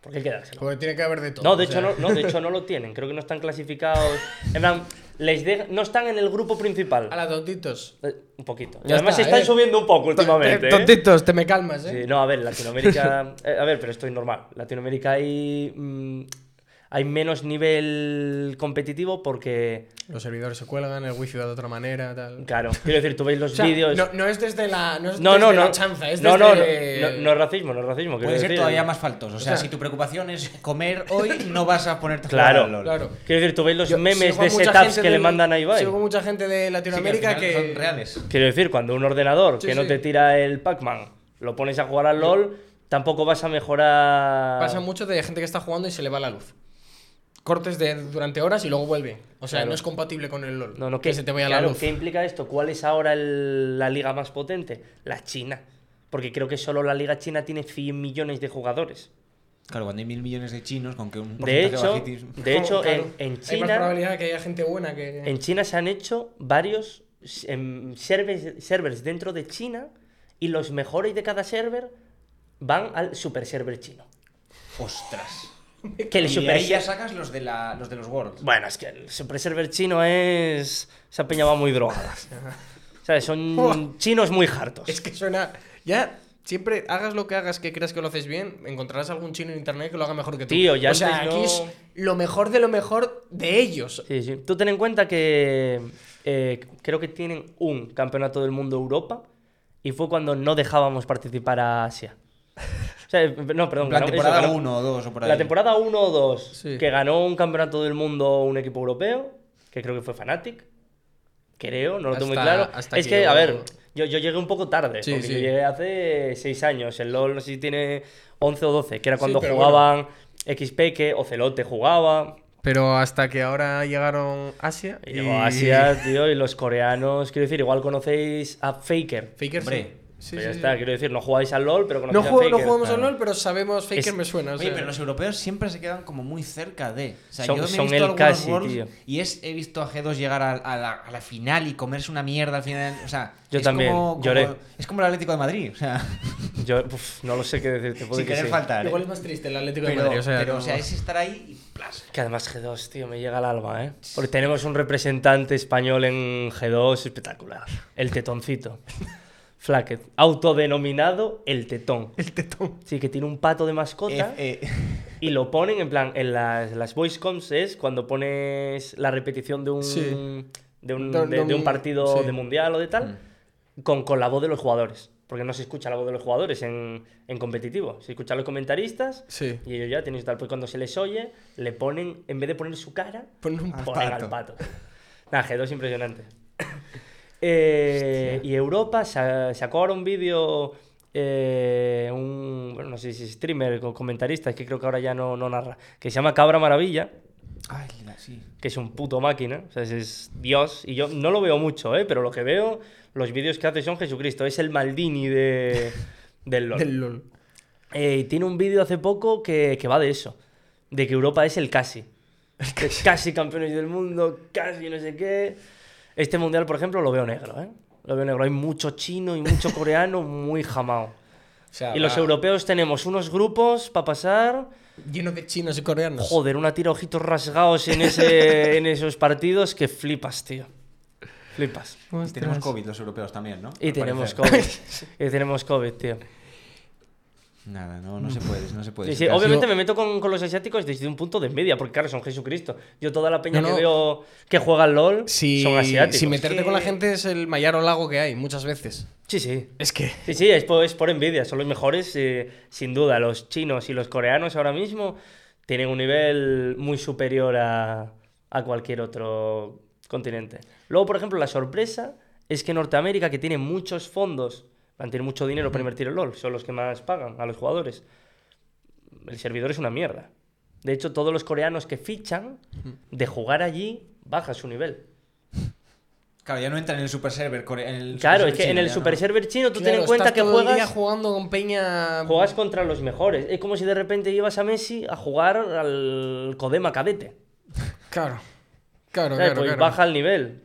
porque hay que dárselo. Porque tiene que haber de todo. No, de hecho sea. no, no, de hecho [LAUGHS] no lo tienen. Creo que no están clasificados. En plan, les de- no están en el grupo principal. A la tontitos. Eh, un poquito. Y además está, están ¿eh? subiendo un poco últimamente. ¿eh? Tontitos, te me calmas, ¿eh? Sí, no, a ver, Latinoamérica. [LAUGHS] eh, a ver, pero estoy normal. Latinoamérica hay. mm, hay menos nivel competitivo porque. Los servidores se cuelgan, el wifi va de otra manera, tal. Claro, quiero decir, tú veis los [LAUGHS] O sea, vídeos. no, no es desde la, no es No, desde no, la no. chanza, es no, no, no, desde... no, no es racismo, no es racismo. Puede ser decir. todavía más faltoso. O sea, sea, si tu preocupación es comer hoy, [LAUGHS] no vas a ponerte a jugar Claro, al LOL. Claro. Quiero decir, tú veis los Yo memes de setups que le mandan a Ibai. Sigo mucha gente de Sí, que al Latinoamérica que... son reales. Quiero decir, cuando un ordenador Sí, que no te tira el Pac-Man lo pones a jugar al LOL, tampoco vas a mejorar. Pasa mucho de gente que está jugando y se le va la luz. Cortes de durante horas y luego vuelve. O sea, Claro. no es compatible con el LoL. No, no, que ¿qué- se te vaya claro, la luz. ¿Qué implica esto? ¿Cuál es ahora el- la liga más potente? La China. Porque creo que solo la liga china tiene 100 millones de jugadores. Claro, cuando hay mil millones de chinos, con que un De porcentaje hecho, bajitis- de [LAUGHS] hecho Claro, en, en Hay más China, probabilidad de que haya gente buena que... en China se han hecho varios em, servers, servers dentro de China y los mejores de cada server van al super server chino. ¡Ostras! [LAUGHS] Que el y super ahí ya sacas los de, la, los de los Worlds. Bueno, es que el super server chino es. Esa peña va muy drogada. [LAUGHS] ¿Sabes? Son chinos muy hartos. Es que suena... Ya, siempre hagas lo que hagas que creas que lo haces bien, encontrarás algún chino en internet que lo haga mejor que tú. Tío, ya O sea, aquí es lo mejor de lo mejor de ellos. Sí, sí. Tú ten en cuenta que eh, creo que tienen un campeonato del mundo Europa y fue cuando no dejábamos participar a Asia. O sea, no, perdón. Eso, temporada ganó- 1 o 2 o por ahí. La temporada 1 o 2, Sí. que ganó un campeonato del mundo un equipo europeo, que creo que fue Fnatic. Creo, no lo tengo muy Hasta- claro. hasta es que que, a ver, yo, yo llegué un poco tarde, Sí, porque sí. yo llegué hace 6 años. El LoL no sé si tiene 11 o 12, que era cuando pero jugaban XP, que Ocelote jugaba. Pero hasta que ahora llegaron Asia Y llegó Asia, tío, y los coreanos, quiero decir, igual conocéis a Faker. Faker Hombre, sí. Sí, Pues ya sí, está, sí. quiero decir, no jugáis al LoL, pero No, conocéis juego- a no Faker. jugamos al claro. LoL, pero sabemos Faker Es- me suena. o Oye, sea. pero los europeos siempre se quedan como muy cerca de. O sea, Son- yo me he son visto el casi, Worlds tío. y es, he visto a G2 llegar a, a la, a la final y comerse una mierda al final. O sea, Yo es también, como- como- lloré. es como el Atlético de Madrid. O sea, [LAUGHS] Yo uf, no lo sé qué decirte. sin que querer sí. faltar. ¿eh? Igual es más triste el Atlético Pero, de Madrid. O sea, pero, no- o sea, es estar ahí y plas. Que además G2, tío, me llega al alma, ¿eh? Porque tenemos un representante español en G2 espectacular. El tetoncito. Flacket. Autodenominado el tetón. El tetón. Sí, que tiene un pato de mascota Eh, eh, y lo ponen en plan, en las, las voice comms es cuando pones la repetición de un, Sí. de, un, De- de- de de un un- partido sí. de mundial o de tal, con, con la voz de los jugadores. Porque no se escucha la voz de los jugadores en, en competitivo. Se escuchan los comentaristas Sí. y ellos ya tienen tal. Pues cuando se les oye, le ponen, en vez de poner su cara, Ponen un ponen pato. al pato. Nada, G2 impresionante. [COUGHS] Eh, y Europa sa- sacó ahora un vídeo, eh, un, bueno, no sé si es streamer o comentarista, es que creo que ahora ya no, no narra, que se llama Cabra Maravilla, Ay, la- sí. que es un puto máquina, o sea, es, Dios, y yo no lo veo mucho, ¿eh? pero lo que veo, los vídeos que hace son Jesucristo, es el Maldini de, [LAUGHS] del LoL. Del LOL. Eh, y tiene un vídeo hace poco que, que va de eso. De que Europa es el casi. Que casi campeones del mundo, casi no sé qué. Este mundial, por ejemplo, lo veo negro, ¿eh? Lo veo negro. Hay mucho chino y mucho coreano muy jamao. O sea, Y los va europeos tenemos unos grupos para pasar. Lleno de chinos y coreanos. Joder, una tira ojitos rasgados en, ese, [LAUGHS] en esos partidos que flipas, tío. Flipas. Y tenemos COVID los europeos también, ¿no? Y Al tenemos parecer. COVID. [LAUGHS] y tenemos COVID, tío. Nada, no, no se puede, no se puede. Sí, sí, Casi- obviamente me meto con, con los asiáticos desde un punto de envidia, porque claro, son Jesucristo. Yo toda la peña No, no. que veo que juega al LOL Si, son asiáticos. si meterte que- con la gente es el mayor lago que hay, muchas veces. Sí, sí. Es que. Sí, sí, es por, es por envidia, son los mejores, eh, sin duda. Los chinos y los coreanos ahora mismo tienen un nivel muy superior a, a cualquier otro continente. Luego, por ejemplo, la sorpresa es que Norteamérica, que tiene muchos fondos, van a tener mucho dinero para invertir en LOL, son los que más pagan a los jugadores. El servidor es una mierda. De hecho, todos los coreanos que fichan, de jugar allí, baja su nivel. Claro, ya no entra en el super server. En el Claro, super es que en el super no. server chino tú ten Claro, en cuenta que juegas, jugando con peña. juegas contra los mejores. Es como si de repente llevas a Messi a jugar al Codema cadete. [LAUGHS] Claro. Claro, ¿sabes? claro, pues claro. baja el nivel.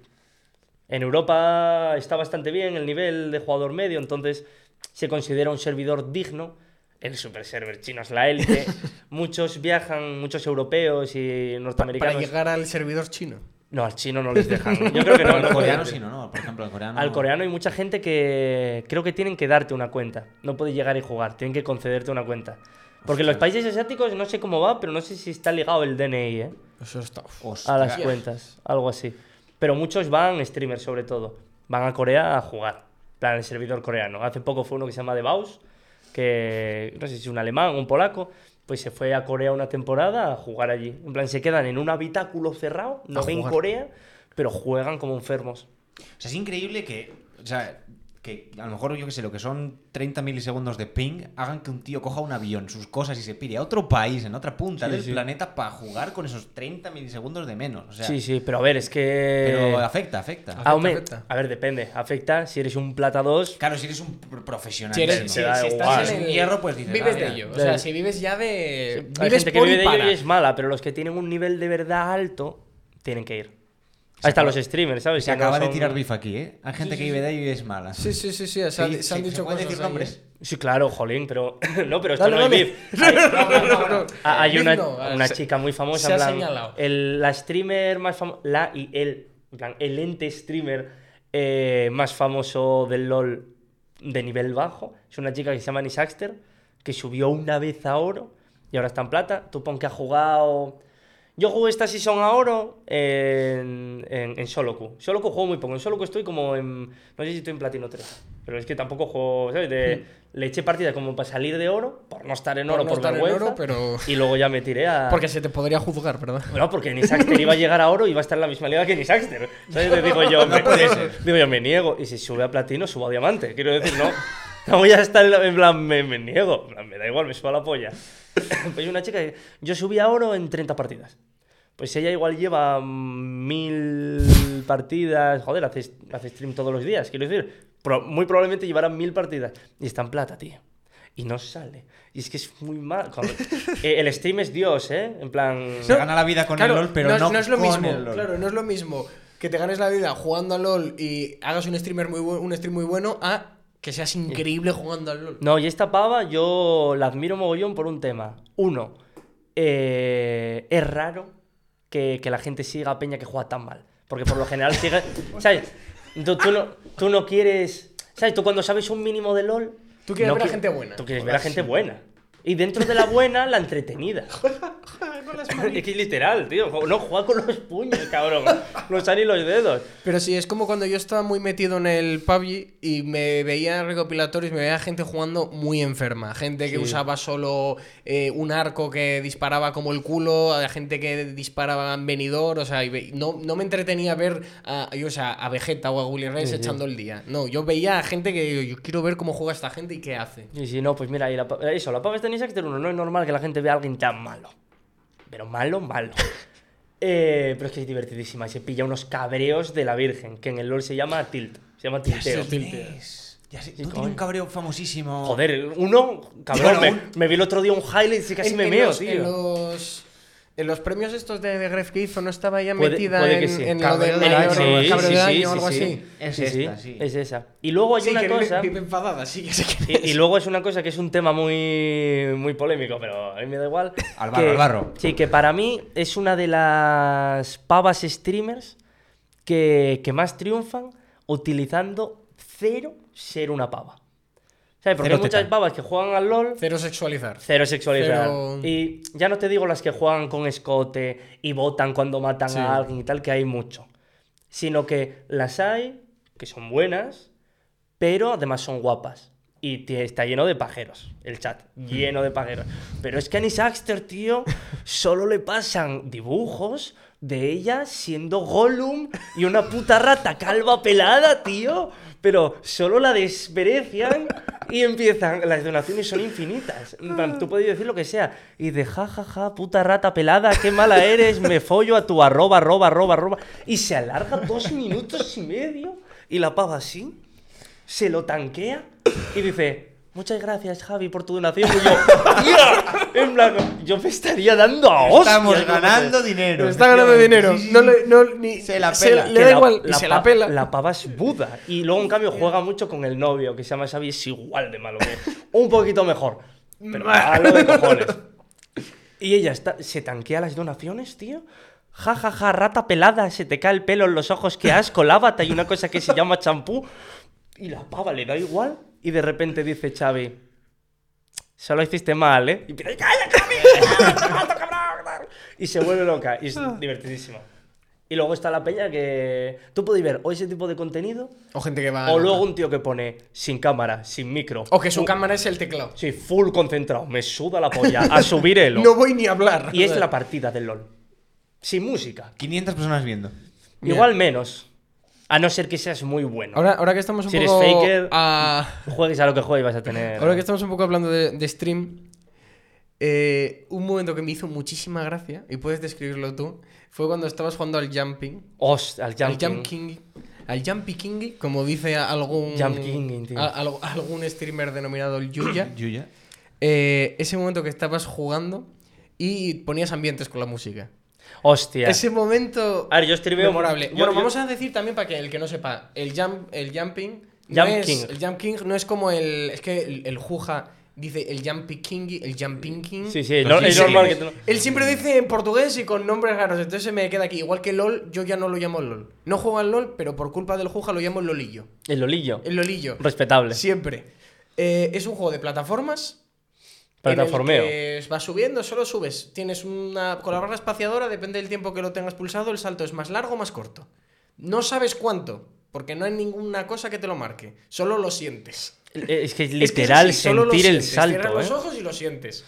En Europa está bastante bien el nivel de jugador medio, entonces se considera un servidor digno. El super server chino es la élite. [LAUGHS] muchos viajan, muchos europeos y norteamericanos. Para llegar al servidor chino. No, al chino no les dejan. [LAUGHS] Yo creo que no. no Al coreano sí, no, no. Por ejemplo, al coreano. Al coreano hay mucha gente que creo que tienen que darte una cuenta. No puedes llegar y jugar, tienen que concederte una cuenta. Porque en los países asiáticos no sé cómo va, pero no sé si está ligado el DNI ¿eh? Eso está. a las cuentas, algo así. Pero muchos van, streamers sobre todo, van a Corea a jugar, en plan el servidor coreano. Hace poco fue uno que se llama The Baus, que no sé si es un alemán o un polaco, pues se fue a Corea una temporada a jugar allí. En plan, se quedan en un habitáculo cerrado, no A ven jugar. Corea, pero juegan como enfermos. O sea, es increíble que. O sea, que a lo mejor, yo que sé, lo que son 30 milisegundos de ping hagan que un tío coja un avión, sus cosas y se pire a otro país, en otra punta Sí, del sí. planeta para jugar con esos 30 milisegundos de menos. O sea, sí, sí, pero a ver, es que... Pero afecta, afecta. Afecta. A ver, depende. Afecta si eres un plata 2. Claro, si eres un pr- profesional. Si, eres, si- estás en el hierro, pues dices, Vives ah, de ello. O sea, si vives ya de. Hay Vives gente que vive de ello y es mala, pero los que tienen un nivel de verdad alto tienen que ir. Ahí están acaba- los streamers, ¿sabes? Se Que no acaba de tirar bif aquí, ¿eh? Hay gente que vive de ello y es mala. Sí, sí, sí, sí. Se, Sí, han- se han sí, dicho ¿se puede cosas decir ahí, nombres? ¿eh? Sí, claro, jolín, pero. [LAUGHS] no, pero esto Dale, no hay dale. beef. [LAUGHS] Hay, Ah, hay una, no, una chica muy famosa, se en ha plan, señalado. el- la streamer más famosa. La y él. En plan, el ente streamer eh, más famoso del LOL de nivel bajo. Es una chica que se llama Nisaxter, que subió una vez a oro y ahora está en plata. Tú pon que ha jugado. Yo jugué esta season a oro en, en, en Soloku. Soloku juego muy poco. En Soloku estoy como en. No sé si estoy en Platino 3. Pero es que tampoco juego. ¿Sabes? De- Le eché partida como para salir de oro, por no estar en Por oro, no por, estar en vergüenza. oro, pero- Y luego ya me tiré a. Porque se te podría juzgar, ¿verdad? No, porque Nisaxter iba a llegar a oro y iba a estar en la misma liga que Nisaxter. ¿Sabes? Le digo yo, [LAUGHS] me, puede ser. digo yo, me niego. Y si sube a platino, subo a diamante. Quiero decir, no. No voy a estar en, la- en plan, me, me niego. En plan, me da igual, me suba la polla. [COUGHS] Pues una chica yo subí a oro en 30 partidas. Pues ella igual lleva mil partidas. Joder, hace, hace stream todos los días. Quiero decir, pro- muy probablemente llevará mil partidas. Y está en plata, tío. Y no sale. Y es que es muy mal. [LAUGHS] Eh, el stream es Dios, ¿eh? En plan. Se gana la vida con el LOL, pero es- no, es lo con mismo. el LOL. Claro, no es lo mismo que te ganes la vida jugando al LOL y hagas un streamer muy un stream muy bueno a que seas increíble jugando al LOL. No, y esta pava yo la admiro mogollón por un tema. Uno, eh, es raro que, que la gente siga a Peña que juega tan mal. Porque por lo general sigue. [LAUGHS] ¿Sabes? Tú, tú no, tú no quieres. ¿Sabes? Tú cuando sabes un mínimo de LOL. Tú quieres no ver a qui- gente buena. Tú quieres ver a gente buena. Y dentro de la buena, la entretenida. [LAUGHS] es que es literal, tío. No, juega con los puños, cabrón. No usa ni los dedos. Pero sí, es como cuando yo estaba muy metido en el PUBG y me veía recopilatorios, me veía gente jugando muy enferma. Gente que Sí. usaba solo eh, un arco que disparaba como el culo, a gente que disparaba en venidor, o sea, y ve- no, no me entretenía ver a, yo, o sea, a Vegeta o a Willy Rex Sí, sí. echando el día. No, yo veía a gente que yo, yo quiero ver cómo juega esta gente y qué hace. Y si no, pues mira, y la eso, la pava está en Insector 1. No es normal que la gente vea a alguien tan malo. Pero malo, malo. [LAUGHS] Eh, pero es que es divertidísima. y Se pilla unos cabreos de la Virgen, que en el LoL se llama tilt. Se llama tilteo. Ya sé, Sí, ¿no tiene coño. un cabreo famosísimo. Joder, uno, cabrón, Bueno, me, un- me vi el otro día un highlight y casi En- me en meo, los, tío. En los, en los premios estos de, de Gref que hizo, ¿no estaba ella Puede- metida puede en, sí. en lo de mayor- sí, sí, o algo así? Es Sí, esta, sí. Es esa. Y luego hay Sí, una que cosa... vive, vive enfadada, sí, que sé que Y, y luego es una cosa que es un tema muy, muy polémico, pero a mí me da igual. Al barro, que- al barro. Sí, que para mí es una de las pavas streamers que, que más triunfan utilizando cero ser una pava. ¿Sabes? Porque Cero hay muchas teta. pavas que juegan al LOL, Cero sexualizar. cero sexualizar. Cero- Y ya no te digo las que juegan con escote y votan cuando matan Sí. a alguien y tal, que hay mucho. Sino que las hay, que son buenas, pero además son guapas. Y está lleno de pajeros, el chat, lleno de pajeros. Pero es que a Annie Saxter, tío, [LAUGHS] solo le pasan dibujos de ella siendo Gollum y una puta rata calva pelada, tío. Pero solo la desprecian y empiezan. Las donaciones son infinitas. Tú puedes decir lo que sea. Y de jajaja, puta rata pelada, qué mala eres, me follo a tu arroba, arroba, arroba, arroba. Y se alarga dos minutos y medio. Y la pava así se lo tanquea y dice, muchas gracias Javi por tu donación. Y yo, "Tía", en plan, yo me estaría dando a hostias. Estamos ganando dinero. Está ganando dinero. Sí, sí, sí. No le, no, ni, Se la pela. le Que da igual. y la se pa- la pela. La pava es Buda. Y luego, en cambio, juega mucho con el novio, que se llama Xavi, es igual de malo que Un poquito mejor. Pero [LAUGHS] malo de cojones. Y ella está, se tanquea las donaciones, tío. Ja, ja, ja, rata pelada, se te cae el pelo en los ojos, qué asco, lávate, hay una cosa que se llama champú. Y la pava le da igual. Y de repente dice Xavi, solo hiciste mal, ¿eh? Y empieza, ¡cállate, cabrón! Y se vuelve loca. Y es divertidísima. Y luego está la peña que tú puedes ver o ese tipo de contenido O gente que va. o luego un tío que pone sin cámara, sin micro. O que su cámara es el teclado. Sí, full concentrado. Me suda la polla. A subir el. [LAUGHS] No voy ni a hablar. Y es la partida del LOL. Sin música. 500 personas viendo. Mira. Igual menos. A no ser que seas muy bueno. Ahora, ahora que estamos un Si eres poco. faker- a- Juegues a lo que juegues vas a tener. Ahora que estamos un poco hablando de, de stream, eh, un momento que me hizo muchísima gracia, y puedes describirlo tú, fue cuando estabas jugando al jumping. Host, al Al jumping. jump king. Al jumpy king, como dice algún. Jump king, tío. a- al- algún streamer denominado el Yuya. [CLEARS THROAT] Yuya. Eh, ese momento que estabas jugando y ponías ambientes con la música. Hostia. Ese momento A ver, yo streameo- memorable. yo- bueno, yo- vamos a decir también para que el que no sepa, el jump, el jumping, no Jump es, king. el jump king no es como el, es que el, el Juja dice el jumpy king, el jumping king. Sí, sí, no- es sí, normal sí. que tú no- Él siempre dice en portugués y con nombres raros, entonces se me queda aquí. Igual que LOL, yo ya no lo llamo LOL. No juego al LOL, pero por culpa del Juja lo llamo Lolillo. El lolillo. El Lolillo. Respetable. Siempre. Eh, es un juego de plataformas. Plataformeo. En el que vas subiendo, solo subes. Tienes una. Con la barra espaciadora, depende del tiempo que lo tengas pulsado, el salto es más largo o más corto. No sabes cuánto, porque no hay ninguna cosa que te lo marque. Solo lo sientes. Eh, Es que es [LAUGHS] literal es sentir el sientes. Cierras salto, los ¿eh? ojos y lo sientes.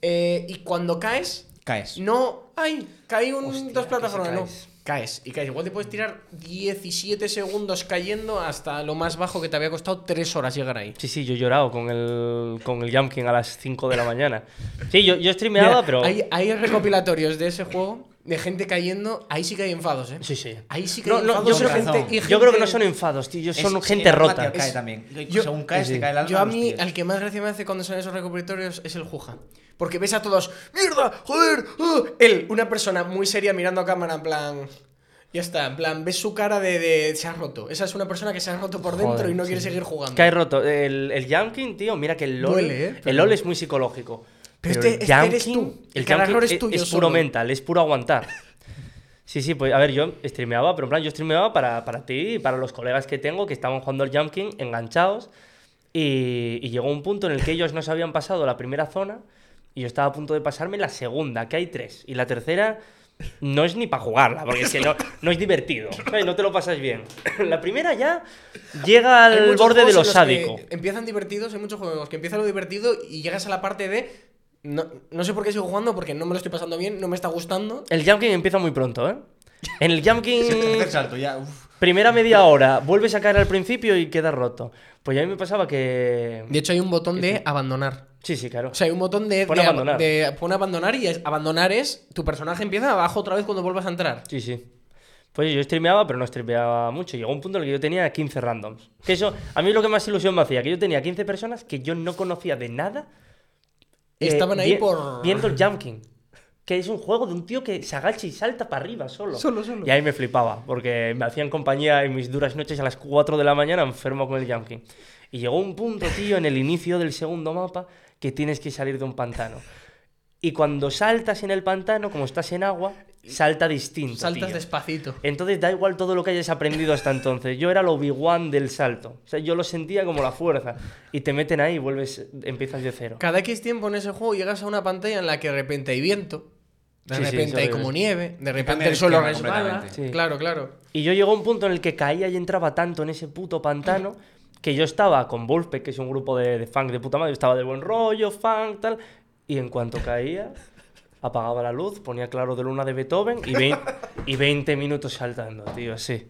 Eh, y cuando caes, Caes. no. ¡Ay! Caí un, Hostia, dos plataformas. No. Caes. Y caes. Igual te puedes tirar 17 segundos cayendo hasta lo más bajo que te había costado 3 horas llegar ahí. Sí, sí, yo he llorado con el, con el Jump King a las 5 de la mañana. Sí, yo, yo streameaba, pero. Hay, hay recopilatorios de ese juego de gente cayendo. Ahí sí que hay enfados, ¿eh? Sí, sí. Ahí sí que No, hay no, enfados yo creo, gente, y yo creo que no gente- son enfados, tío. Yo son Es- gente el rota. te cae Es- también. yo- Según caes, sí. te cae el alma. Yo a mí, al que más gracia me hace cuando son esos recopilatorios es el Juja. Porque ves a todos, ¡mierda! ¡Joder! ¡ah!". Él, una persona muy seria mirando a cámara, en plan. Ya está, en plan, ves su cara de, de- se ha roto. Esa es una persona que se ha roto por dentro Joder, y no sí, quiere seguir jugando. Que hay roto. El, el King, tío, mira que el LOL. Duele, ¿eh? El LOL es muy psicológico. Pero Pero, este- el este eres tú. El King es tuyo es puro solo. mental, es puro aguantar. [LAUGHS] Sí, sí, pues a ver, yo streameaba, pero en plan, yo streameaba para, para ti y para los colegas que tengo que estaban jugando al Jump King enganchados. Y, y llegó un punto en el que ellos no se habían pasado la primera zona y yo estaba a punto de pasarme la segunda, que hay tres. Y la tercera no es ni para jugarla, porque es que no, no es divertido. [LAUGHS] ¿sabes? No te lo pasas bien. [LAUGHS] La primera ya llega al borde de lo sádico. Empiezan divertidos, hay muchos juegos que empieza lo divertido y llegas a la parte de. No, no sé por qué sigo jugando, porque no me lo estoy pasando bien, no me está gustando. El Jump King empieza muy pronto, ¿eh? En el Jump [LAUGHS] King, salto, ya. uf. primera media hora, vuelves a caer al principio y queda roto. Pues ya a mí me pasaba que... De hecho, hay un botón de abandonar. Sí, sí, claro. O sea, hay un botón de, Pon de, abandonar. de- pon abandonar y es, abandonar es tu personaje empieza abajo otra vez cuando vuelvas a entrar. Sí, sí. Pues yo streameaba, pero no streameaba mucho. Llegó un punto en el que yo tenía 15 randoms. Que eso, a mí lo que más ilusión me hacía, que yo tenía 15 personas que yo no conocía de nada. Y eh, estaban ahí vi- por. Viendo el Jump King. Que es un juego de un tío que se agacha y salta para arriba solo. Solo, solo. Y ahí me flipaba, porque me hacían compañía en mis duras noches a las 4 de la mañana enfermo con el Jump King. Y llegó un punto, tío, en el inicio del segundo mapa, que tienes que salir de un pantano. Y cuando saltas en el pantano, como estás en agua, salta distinto. Saltas tío. despacito. Entonces da igual todo lo que hayas aprendido hasta entonces. Yo era el Obi-Wan del salto. O sea, yo lo sentía como la fuerza. Y te meten ahí y vuelves, empiezas de cero. Cada X tiempo en ese juego llegas a una pantalla en la que de repente hay viento, de Sí, sí, repente hay como nieve, de repente el el suelo resbala. Sí. Claro, claro. Y yo llegó a un punto en el que caía y entraba tanto en ese puto pantano que yo estaba con Wolfpack, que es un grupo de, de funk de puta madre, yo estaba de buen rollo, funk, tal. Y en cuanto caía, apagaba la luz, ponía claro de luna de Beethoven y, vein- [LAUGHS] y 20 minutos saltando, tío, así.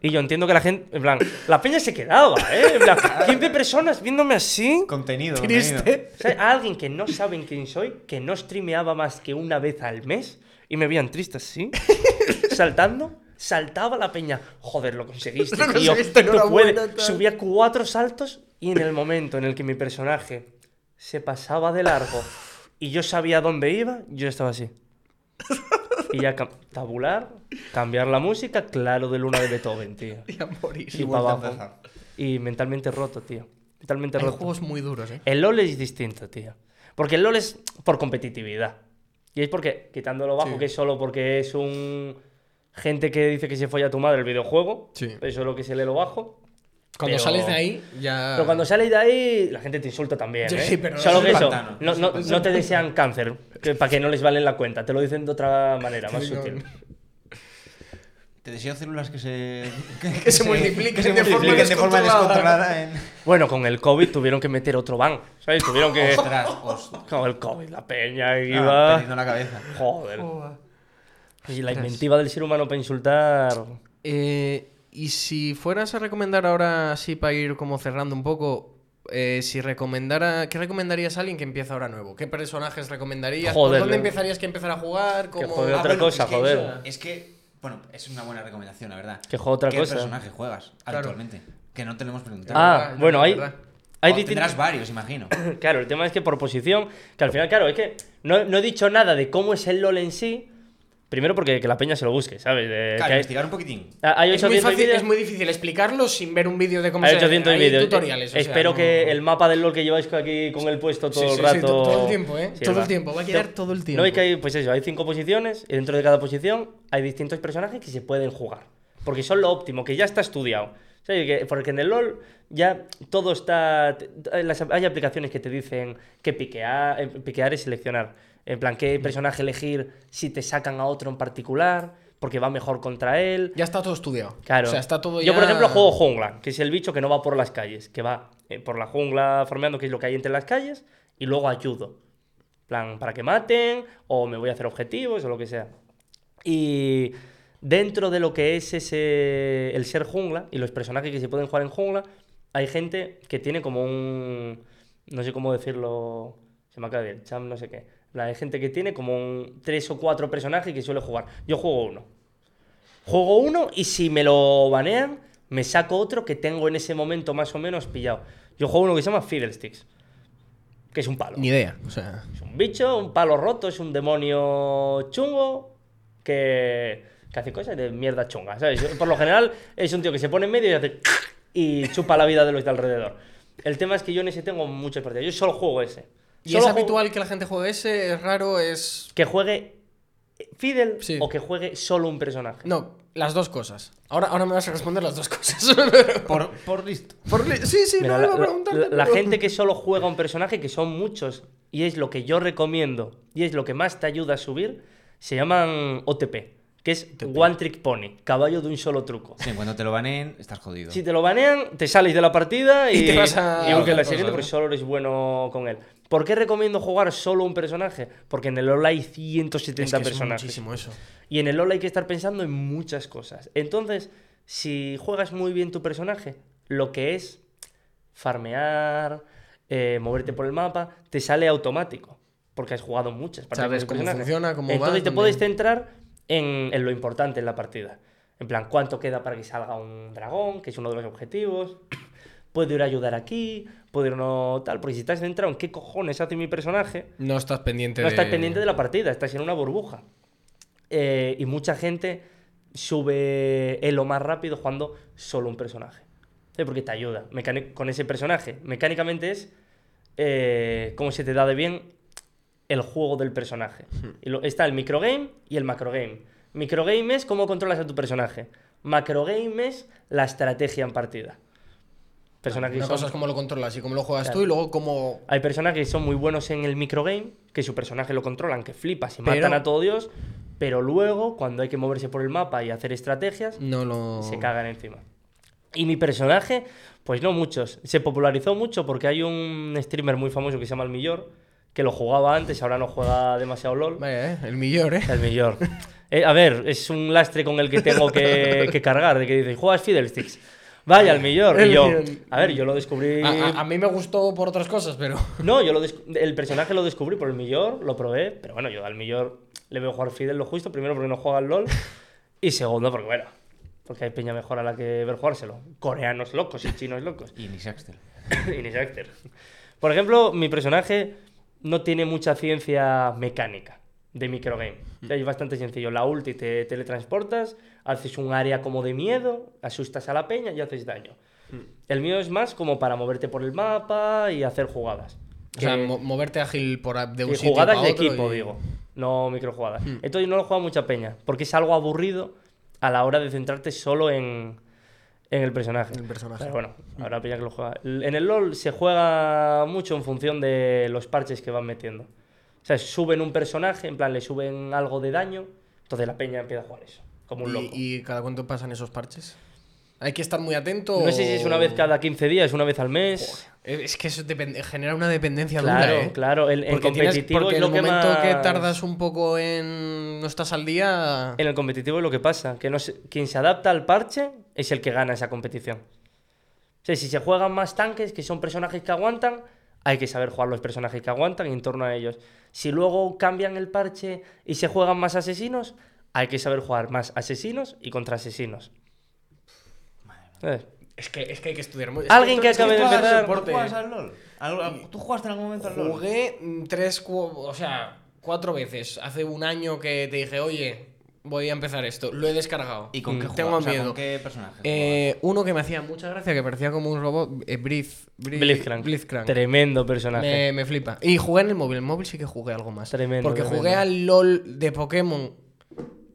Y yo entiendo que la gente, en plan, la peña se quedaba, ¿eh? En plan, 15 personas viéndome así. Contenido. Triste. O sea, alguien que no saben quién soy, que no streameaba más que una vez al mes y me veían triste así, [LAUGHS] saltando, saltaba la peña. Joder, lo conseguiste, Lo tío. conseguiste, Tú enhorabuena, puedes. Subía cuatro saltos y en el momento en el que mi personaje se pasaba de largo y yo sabía dónde iba, yo estaba así. [LAUGHS] Y ya cam- tabular, cambiar la música, claro de luna de Beethoven, tío. [LAUGHS] Y a morir. Y Y para abajo. Y mentalmente roto, tío. Mentalmente Hay roto. juegos muy duros, ¿eh? El LOL es distinto, tío. Porque el LOL es por competitividad. Y es porque, quitando lo bajo, Sí. que es solo porque es un. Gente que dice que se folla a tu madre el videojuego. Sí. Eso es lo que se lee lo bajo. Cuando Pero- sales de ahí, ya. Pero cuando sales de ahí, la gente te insulta también. [LAUGHS] Sí, ¿eh? pero Solo es que eso, no, no- no te desean cáncer, que, para que no les valen la cuenta. Te lo dicen de otra manera, más no. sutil. Te deseo células que se, [LAUGHS] Que se multipliquen que se de forma de forma descontrolada. En... Bueno, con el COVID tuvieron que meter otro ban. ¿Sabes? Tuvieron que. Ostras, ostras. Con el COVID, la peña Ah, iba. perdiendo la cabeza. Joder. Y la inventiva del ser humano para insultar. Eh, y si fueras a recomendar ahora, así para ir como cerrando un poco, eh, si recomendara, ¿qué recomendarías a alguien que empieza ahora nuevo? ¿Qué personajes recomendarías? Joder, ¿Por dónde le- empezarías que empezar a jugar? Que ¿Cómo- joder, Ah, otra bueno, cosa, es que, joder. Es que, bueno, es una buena recomendación, la verdad. Que juega otra ¿Qué cosa. personaje juegas Claro. actualmente? Que no te lo hemos preguntado. Ah, bueno, hay. distintos. Tendrás varios, imagino. [COUGHS] Claro, el tema es que por posición, que al final, claro, es que no, no he dicho nada de cómo es el LOL en sí. Primero porque que la peña se lo busque, ¿sabes? De- Claro, que hay, investigar un poquitín. hay Es muy, 800 fácil, es muy difícil explicarlo sin ver un vídeo de cómo hay se 800 hay vídeos. tutoriales. o sea, Espero no- que el mapa del LOL que lleváis aquí con el puesto todo Sí, el sí, rato. sí, to- todo el tiempo, ¿eh? Sí, todo va. el tiempo, va a quedar No, todo el tiempo. No, hay que hay, pues eso, hay cinco posiciones y dentro de cada posición hay distintos personajes que se pueden jugar. Porque son lo óptimo, que ya está estudiado. ¿Sabes? Que- Porque en el LOL ya todo está. Hay aplicaciones que te dicen qué piquear, eh, piquear es seleccionar. En plan, qué personaje elegir si te sacan a otro en particular, porque va mejor contra él. Ya está todo estudiado. Claro. O sea, está todo Yo, ya- por ejemplo, juego jungla, que es el bicho que no va por las calles, que va eh, por la jungla farmeando, que es lo que hay entre las calles, y luego ayudo. En plan, para que maten, o me voy a hacer objetivos, o lo que sea. Y dentro de lo que es ese, el ser jungla y los personajes que se pueden jugar en jungla, hay gente que tiene como un. No sé cómo decirlo. Se me acaba de ir, cham, no sé qué. Plan, Hay gente que tiene como un tres o cuatro personajes que suele jugar. Yo juego uno. Juego uno y si me lo banean, me saco otro que tengo en ese momento más o menos pillado. Yo juego uno que se llama Fiddlesticks, que es un palo. Ni idea. O sea. Es un bicho, un palo roto, es un demonio chungo que, que hace cosas de mierda chunga, ¿sabes? Por lo general es un tío que se pone en medio y hace y chupa la vida de los de alrededor. El tema es que yo en ese tengo muchas partidas. Yo solo juego ese. ¿Y Solo es habitual que la gente juegue ese? ¿Es raro? ¿Es.? que juegue Fiddle Sí. o que juegue solo un personaje? No, las dos cosas. Ahora, ahora me vas a responder las dos cosas. [LAUGHS] Por, por listo. Por li- sí, sí, Mira, no la, iba a la- preguntarte, la- la pero- gente que solo juega un personaje, que son muchos, y es lo que yo recomiendo, y es lo que más te ayuda a subir, se llaman OTP, que es One Trick Pony, caballo de un solo truco. Sí, cuando te lo baneen, estás jodido. Si te lo banean, te sales de la partida y, [LAUGHS] Y te vas a y aunque la siguiente, porque solo eres bueno con él. ¿Por qué recomiendo jugar solo un personaje? Porque en el LoL hay 170 Es que es personajes. muchísimo eso. Y en el LoL hay que estar pensando en muchas cosas. Entonces, si juegas muy bien tu personaje, lo que es farmear, eh, moverte por el mapa, te sale automático. Porque has jugado muchas partidas Sabes cómo funciona, cómo va, Entonces te también. puedes centrar en, en lo importante en la partida. En plan, cuánto queda para que salga un dragón, que es uno de los objetivos. [COUGHS] Puedo ir a ayudar aquí, puedo ir no tal. Porque si estás centrado en qué cojones hace mi personaje, No estás pendiente no de. estás pendiente de la partida, estás en una burbuja. Eh, y mucha gente sube elo más rápido jugando solo un personaje. ¿Sí? Porque te ayuda. Mecánic- con ese personaje. Mecánicamente es eh, cómo se te da de bien el juego del personaje. Y lo- está el microgame y el macrogame. Microgame es cómo controlas a tu personaje. Macrogame es la estrategia en partida. Personajes Una son- cosa es cómo lo controlas y cómo lo juegas Claro. tú y luego cómo. hay personajes que son muy buenos en el microgame, que su personaje lo controlan, que flipas y Pero- matan a todo Dios, pero luego, cuando hay que moverse por el mapa y hacer estrategias, No lo. se cagan encima. Y mi personaje, pues no muchos. Se popularizó mucho porque hay un streamer muy famoso que se llama El Millor, que lo jugaba antes, ahora no juega demasiado LOL. Vaya, eh. El millón, eh. El Millor. [LAUGHS] Eh, a ver, es un lastre con el que tengo que, que cargar, de que dice, juegas Fiddlesticks. Vaya, el Y yo, a ver, yo lo descubrí... A, a- a mí me gustó por otras cosas, pero. [LAUGHS] No, yo lo el personaje lo descubrí por el Millor, lo probé, pero bueno, yo al Millor le veo jugar Fidel lo justo, primero porque no juega al LOL [LAUGHS] y segundo porque bueno, porque hay peña mejor a la que ver jugárselo. Coreanos locos y chinos locos. Y ni Sexter. y ni. Por ejemplo, mi personaje no tiene mucha ciencia mecánica de microgame. Es bastante sencillo. La ulti te teletransportas, haces un área como de miedo, asustas a la peña y haces daño. El mío es más como para moverte por el mapa y hacer jugadas. O sea, Que- mo- moverte ágil por de un y sitio jugadas pa' de otro equipo, y- digo. no microjugadas. Hmm. Entonces no lo juega mucha peña, porque es algo aburrido a la hora de centrarte solo en, en el personaje. El personaje. Pero bueno, habrá peña que lo juega. En el LoL se juega mucho en función de los parches que van metiendo. Sea, suben un personaje, en plan le suben algo de daño, entonces la peña empieza a jugar eso, como un loco. ¿Y, y cada cuánto pasan esos parches? Hay que estar muy atento. No sé si es una vez cada 15 días, una vez al mes. Es que eso genera una dependencia Claro, dura, ¿eh? claro. En, en Porque, tienes- competitivo porque es en lo el que momento más... que tardas un poco en no estás al día. En el competitivo es lo que pasa, que no se- quien se adapta al parche es el que gana esa competición. O sea, si se juegan más tanques, que son personajes que aguantan, hay que saber jugar los personajes que aguantan y en torno a ellos. Si luego cambian el parche y se juegan más asesinos, hay que saber jugar más asesinos y contra asesinos. ¿Sabes? Es que, es que hay que estudiar mucho. Alguien que acabe de empezar- ¿Tú juegas al LOL? ¿Al- ¿Tú jugaste en algún momento al LOL? Jugué tres, cu- o sea, cuatro veces. Hace un año que te dije, oye, voy a empezar esto. Lo he descargado. ¿Y con Mm, qué Tengo jugabas? O sea, miedo. ¿Con qué personaje? Eh, uno que me hacía mucha gracia, que parecía como un robot, eh, Briz- Blitzcrank. Blitzcrank. Tremendo personaje. Me, me flipa. Y jugué en el móvil. En el móvil sí que jugué algo más. Tremendo, Porque tremendo. jugué al LOL de Pokémon.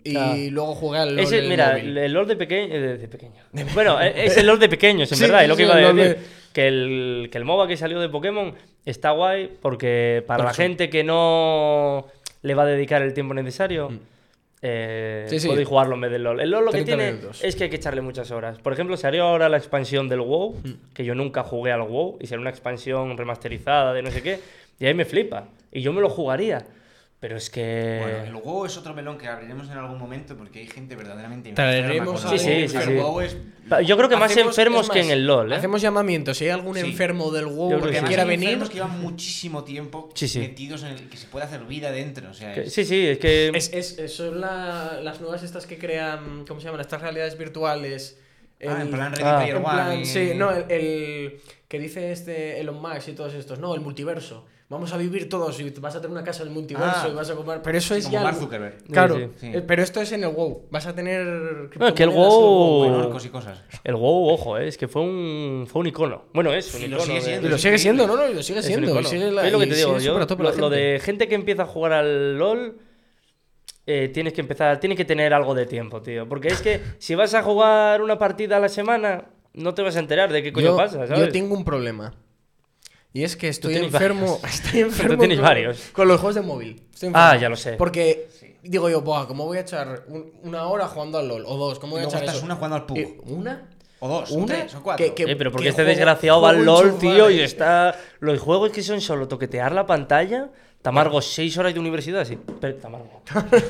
Y Claro. luego jugué al LOL Ese, el mira, móvil. el LOL de pequeño. De, de pequeño. Bueno, e- es el LOL de pequeños, en [LAUGHS] Sí, verdad. es lo que iba a decir. de- Que, el, que el MOBA que salió de Pokémon está guay porque para Por la gente que no le va a dedicar el tiempo necesario. Eh. Sí, sí. podéis jugarlo en vez del LOL. El LOL lo que 30 tiene minutos. es que hay que echarle muchas horas. Por ejemplo, salió ahora la expansión del WoW, Mm. que yo nunca jugué al WoW, y será una expansión remasterizada de no sé qué, y ahí me flipa. Y yo me lo jugaría. Pero es que. Bueno, el WoW es otro melón que abriremos en algún momento porque hay gente verdaderamente Traeremos enferma con a el Sí, WoW, sí, pero sí, el sí. WoW es... Pa- Yo creo que más Hacemos- enfermos que en el LOL, ¿eh? Hacemos llamamientos. Si hay algún Sí. enfermo del WoW creo que que sí. quiera hay venir. enfermos que llevan muchísimo tiempo Sí, sí. metidos en el que se puede hacer vida dentro. O sea, Que- es- Sí, sí, es que. Es, es- son la- las nuevas estas que crean, ¿cómo se llaman? Estas realidades virtuales. Ah, en El- plan Ready Ah. Player One. plan, y- sí, no, el, el que dice este Elon Musk y todos estos, no, el multiverso. Vamos a vivir todos y vas a tener una casa en el multiverso Ah. y vas a comprar. Pero eso es como ya. Mark Zuckerberg. Claro, Sí, sí. eh, pero esto es en el WoW. Vas a tener. Bueno, es que el WoW- y cosas. El WoW, ojo, eh, es que fue un, fue un icono. Bueno, es un Y lo icono. sigue de- siendo. Y lo sigue siendo, no, no, y lo sigue es siendo. y icono. sigue la- es lo que te digo, sigue yo, lo, lo de gente que empieza a jugar al LOL, eh, tienes que empezar, tienes que tener algo de tiempo, tío. Porque es que si vas a jugar una partida a la semana, no te vas a enterar de qué coño yo, pasa, ¿sabes? yo tengo un problema. Y es que estoy enfermo. [LAUGHS] Estoy enfermo. tienes con, varios. Con los juegos de móvil. Estoy Ah, enfermo. ya lo sé. Porque digo yo, Buah, ¿cómo voy a echar un- una hora jugando al LOL? O dos, ¿cómo voy a echar eso? una jugando al PUG. Eh, ¿Una? O dos, o ¿Una? tres, o cuatro. Que- que- Eh, pero porque que este juego- desgraciado va al LOL, tío, y está. Los juegos que son solo toquetear la pantalla. Tamargo, 6 horas de universidad, sí. Pero, Tamargo.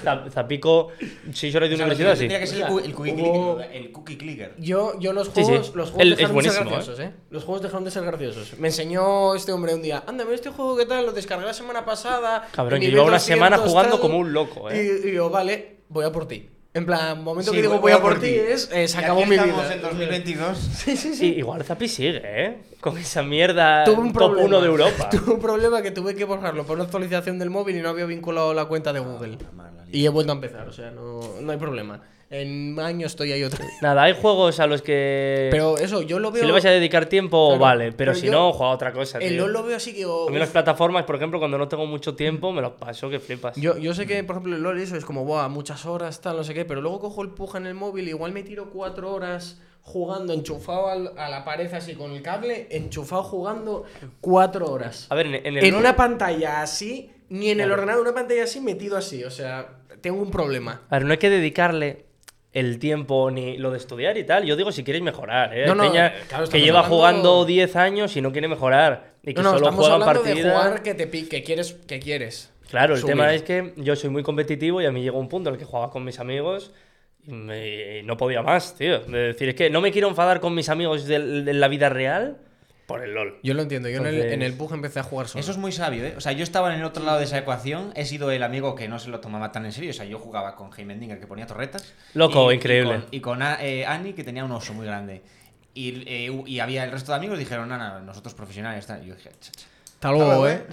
Za- Zapico, 6 horas de O sea, lo universidad, sí. tendría que ser el, cu- el cookie hubo- clicker. El cookie clicker. Yo, yo los Sí, sí. juegos, los juegos Él es dejaron de ser buenísimo, graciosos, ¿eh? Los juegos dejaron de ser graciosos. Me enseñó este hombre un día, anda, mira este juego que tal, lo descargué la semana pasada. Cabrón, nivel lleva una 200, semana jugando tal". como un loco, ¿eh? Y, y yo, vale, voy a por ti. En plan, momento Sí, que digo voy a por ti es, eh, se Y acabó aquí mi estamos vida. en 2022. [LAUGHS] Sí, sí, sí. Sí, igual Zapi sigue, ¿eh? Con esa mierda Tuve un top problema. 1 de Europa. [LAUGHS] Tuve un problema que tuve que borrarlo por una actualización del móvil y no había vinculado la cuenta de Google. mala Y he vuelto a empezar, o sea, no, no hay problema. En año estoy ahí otra vez. Nada, hay juegos a los que. Pero eso, yo lo veo. si le vas a dedicar tiempo, Claro, vale. Pero, pero si yo- no, juega a otra cosa. El. LOL lo veo así que. digo, A mí las plataformas, por ejemplo, cuando no tengo mucho tiempo, me los paso, que flipas. Yo, yo sé que, por ejemplo, el LOL eso es como, buah, muchas horas, tal, no sé qué, pero luego cojo el puja en el móvil, igual me tiro cuatro horas jugando, enchufado al- a la pared así con el cable, enchufado jugando cuatro horas. A ver, en, el En una pantalla así, ni en el ordenador, una pantalla así, metido así, o sea, tengo un problema. A ver, no hay que dedicarle el tiempo ni lo de estudiar y tal. Yo digo si quieres mejorar, ¿eh? No, no, peña eh, claro, que lleva hablando- jugando 10 años y no quiere mejorar. Y que No, solo juega partidas. de jugar que te que quieres, que quieres. Claro, el subir. tema es que yo soy muy competitivo y a mí llegó un punto en el que jugaba con mis amigos y, me- y no podía más, tío. De decir, es que no me quiero enfadar con mis amigos del- de, la vida real por el LOL. Yo lo entiendo, yo en, el, Entonces- en el PUG empecé a jugar solo. Eso es muy sabio, ¿eh? O sea, yo estaba en el otro lado de esa ecuación, he sido el amigo que no se lo tomaba tan en serio. O sea, yo jugaba con Heimendinger que ponía torretas. Loco, y- increíble. Y con, y con A- eh, Annie que tenía un oso muy grande. Y, eh, y había el resto de amigos dijeron, nada, nosotros profesionales. Tal. Y yo dije, "Cha, cha". Hasta luego, ¿eh?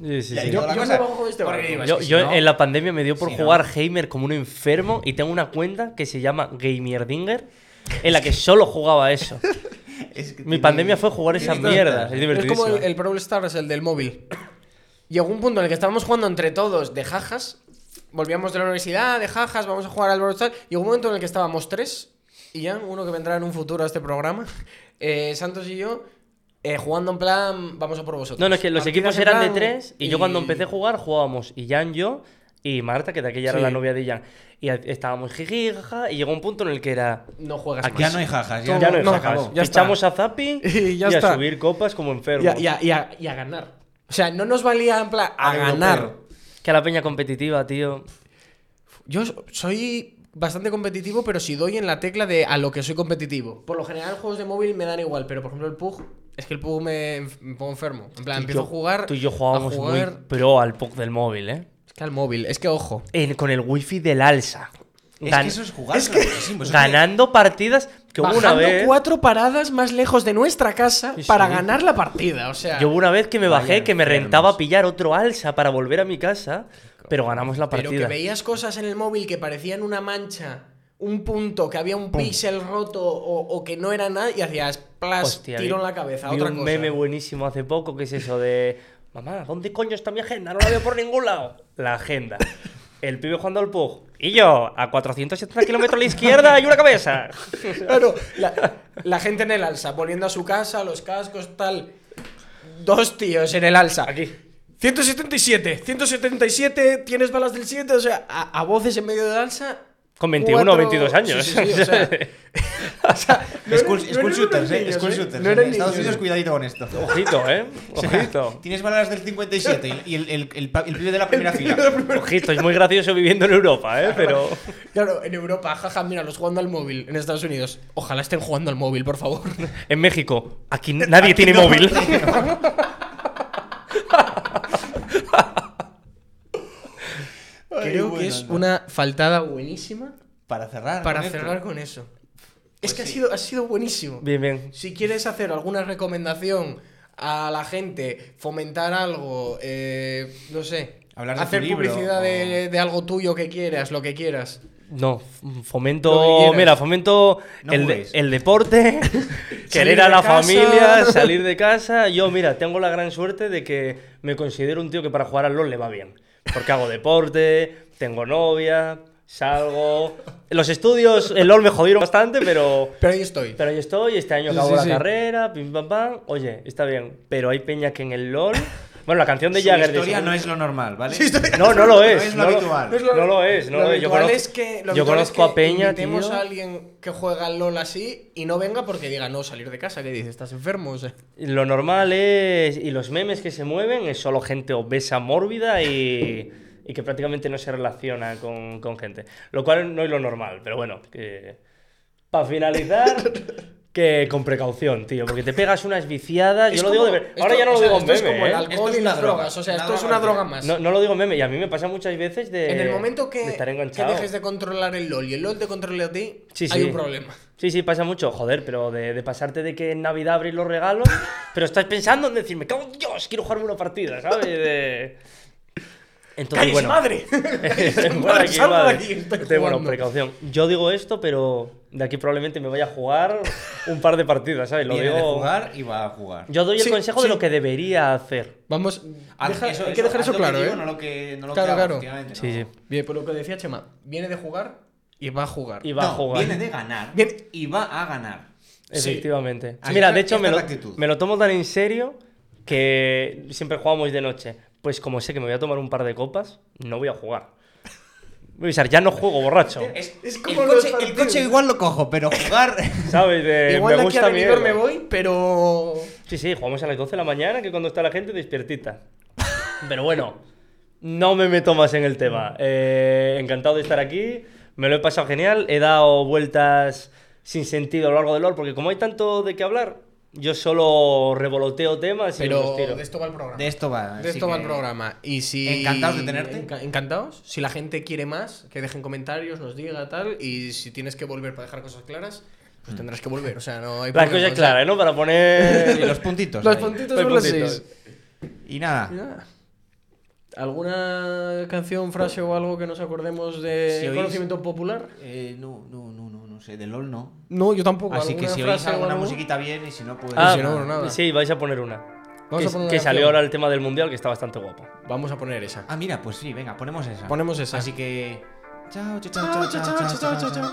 Sí, sí, yo cosa. este Porque barco. digo, es Yo, que si yo no- en la pandemia me dio por si no- jugar Gamer como un enfermo y tengo una cuenta que se llama Gamerdinger en la que solo jugaba eso. [LAUGHS] es que Mi tiene- pandemia fue jugar esa tiene mierda. cosas. Es Es divertidísimo. como el, el Brawl Stars, el del móvil. Llegó un punto en el que estábamos jugando entre todos de jajas volvíamos de la universidad, de jajas, vamos a jugar al Brawl Stars. Y hubo un momento en el que estábamos tres, y ya, uno que vendrá en un futuro a este programa, [LAUGHS] eh, Santos y yo, eh, jugando en plan, vamos a por vosotros. No, no, es que los Partidas equipos en eran de plan tres y, yo cuando empecé a jugar jugábamos Ian, yo y Marta, que de aquella era Sí. la novia de Ian. Y a- estábamos jiji, jaja, y llegó un punto en el que era. No juegas Aquí más. Ya no hay jajas. Ya, Ya no, hay no, jajas. acabó, ya está. Echamos a Zapi [LAUGHS] Y ya a está. subir copas como Y enfermos. a, y a- y a- y a ganar. O sea, no nos valía en plan a Al ganar. europeo. Que la peña competitiva, tío. Yo soy bastante competitivo, pero si doy en la tecla de a lo que soy competitivo. Por lo general, juegos de móvil me dan igual, pero por ejemplo, el PUG, es que el PUG me, me pongo enfermo. En plan, Tú y empiezo yo- a jugar. Tú y yo a jugábamos jugar- muy pro al PUC del móvil, ¿eh? Es que al móvil, es que ojo. En- con el wifi del Alsa. Es Gan- que eso es jugar. es ganando partidas que hubo una Bajando vez. cuatro paradas más lejos de nuestra casa Sí, sí. para ganar la partida. O sea, Yo hubo una vez que me Vaya bajé, que me rentaba pillar otro Alsa para volver a mi casa, pero ganamos la pero que partida. veías cosas en el móvil que parecían una mancha, un punto, que había un píxel roto o, o que no era nada y hacías plas, Hostia, tiro vi- en la cabeza. vi Otra un cosa. meme buenísimo hace poco que es eso de mamá, ¿dónde coño está mi agenda? No la veo por ningún lado. La agenda. El pibe jugando al Pug. Y yo, a 470 kilómetros a la izquierda y una cabeza. Claro, la, la gente en el alza, volviendo a su casa, los cascos, tal. Dos tíos en el alza. Aquí. 177, 177, tienes balas del 7, o sea, a, a voces en medio del alza. Con 21 o cuatro- 22 años. Sí, sí, sí, o sea, [LAUGHS] [LAUGHS] o sea, no School, eran- no school eran shooters, eh. School ¿eh? shooters. No Estados niños, Unidos, ¿eh? cuidadito con esto. Ojito, ¿eh? [LAUGHS] O sea, Ojito. Tienes balas del 57 y el, el, el, el pibe de la primera fila. Ojito, es muy gracioso viviendo en Europa, ¿eh? Pero... Claro, en Europa, jaja, mira, los jugando al móvil. En Estados Unidos, ojalá estén jugando al móvil, por favor. En México, aquí nadie tiene móvil. Creo que es una faltada buenísima Para cerrar. para con esto. cerrar con eso. es Pues que ha, sí. sido, ha sido buenísimo. Bien, bien. Si quieres hacer alguna recomendación a la gente, fomentar algo, eh, no sé, Hablar de tu hacer libro, publicidad de, o- de algo tuyo que quieras, lo que quieras. No, fomento, mira, fomento No el, de- el deporte, [LAUGHS] querer a la casa. familia, salir de casa. Yo, mira, tengo la gran suerte de que me considero un tío que para jugar al LOL le va bien. Porque hago deporte, tengo novia, salgo... Los estudios, el LOL me jodieron bastante, pero... Pero ahí estoy. Pero ahí estoy, este año Sí, acabo sí, la sí. carrera, pim pam pam. Oye, está bien. Pero hay peña que en el LOL... Bueno, la canción de Jagger... de historia Segun- no es lo normal, ¿vale? No, no lo es. No es lo no habitual. No, es lo, no lo es. No lo es. Yo conozco, es que, lo yo es conozco a que Peña, tío. a alguien que juega al LOL así y no venga porque diga no salir de casa. ¿Qué dices? ¿Estás enfermo? O sea, Lo normal es. Y los memes que se mueven es solo gente obesa, mórbida y. y que prácticamente no se relaciona con, con gente. Lo cual no es lo normal, pero bueno, que. Para finalizar. [LAUGHS] Que con precaución, tío, porque te pegas unas viciadas. Es Yo lo digo de ver. esto- Ahora ya no lo sea, digo en esto es meme, como el ¿eh? alcohol Esto es y una las droga, drogas. O sea, esto es una droga cualquiera. más. No, no lo digo en meme, y a mí me pasa muchas veces de. en el momento que, de estar que enganchado. dejes de controlar el LOL y el LOL te controle a ti, Sí, hay sí. un problema. Sí, sí, pasa mucho, joder, pero de, de pasarte de que en Navidad abrís los regalos, pero estás pensando en decirme, cago en Dios, quiero jugarme una partida, ¿sabes? De... Entonces, ¡Cállese, bueno. madre! [LAUGHS] Bueno, Madre, aquí, salgo de madre. aquí, estoy Este, bueno, precaución. Yo digo esto, pero de aquí probablemente me vaya a jugar un par de partidas, ¿sabes? Lo Viene de digo. jugar y va a jugar. Yo doy el Sí, consejo sí. de lo que debería hacer. Vamos, deja- eso- hay que dejar eso claro, digo, ¿eh? No lo que, no lo Claro, que hago, claro. Sí, no. sí. Bien, por lo que decía Chema, viene de jugar y va a jugar. Y va a No, jugar. Viene de ganar Viene- y va a ganar. Sí. Efectivamente. Así Mira, de hecho, me lo, me lo tomo tan en serio que siempre jugamos de noche. Pues como sé que me voy a tomar un par de copas, no voy a jugar. Voy a avisar, ya no juego borracho. Es, Es el, como los coche, el coche igual lo cojo, pero [LAUGHS] jugar. ¿Sabes? De, Igual me de aquí a gusta me voy, pero... Sí, sí, jugamos a las 12 de la mañana, que cuando está la gente despiertita. [LAUGHS] Pero bueno, no me meto más en el tema. Eh, encantado de estar aquí, me lo he pasado genial, he dado vueltas sin sentido a lo largo del LOL, porque como hay tanto de qué hablar, yo solo revoloteo temas y los Pero tiro. de esto va el programa. De esto va. De esto va el programa. Y si... Encantados de tenerte. Enca- encantados. Si la gente quiere más, que dejen comentarios, nos diga tal. Y si tienes que volver para dejar cosas claras, pues tendrás que volver. O sea, no hay Las problema, cosas claras, ¿no? Para Y poner... los puntitos. Los ahí. puntitos Los son los puntitos. seis. Y nada. Y nada. ¿Alguna canción, frase o algo que nos acordemos de Si oís- conocimiento popular? Eh, no, no, no, no, no sé. De LOL no. No, yo tampoco. Así que ¿Alguna si oís alguna algo? musiquita bien y si no, pues. Ah, si no, nada. sí, vais a poner una. Vamos que, a poner que una salió canción. ahora el tema del mundial que está bastante guapo. Vamos a poner esa. Ah, mira, pues sí, venga, ponemos esa. Ponemos esa. Así que. Chao, chao, chao, chao, chao, chao, chao, chao.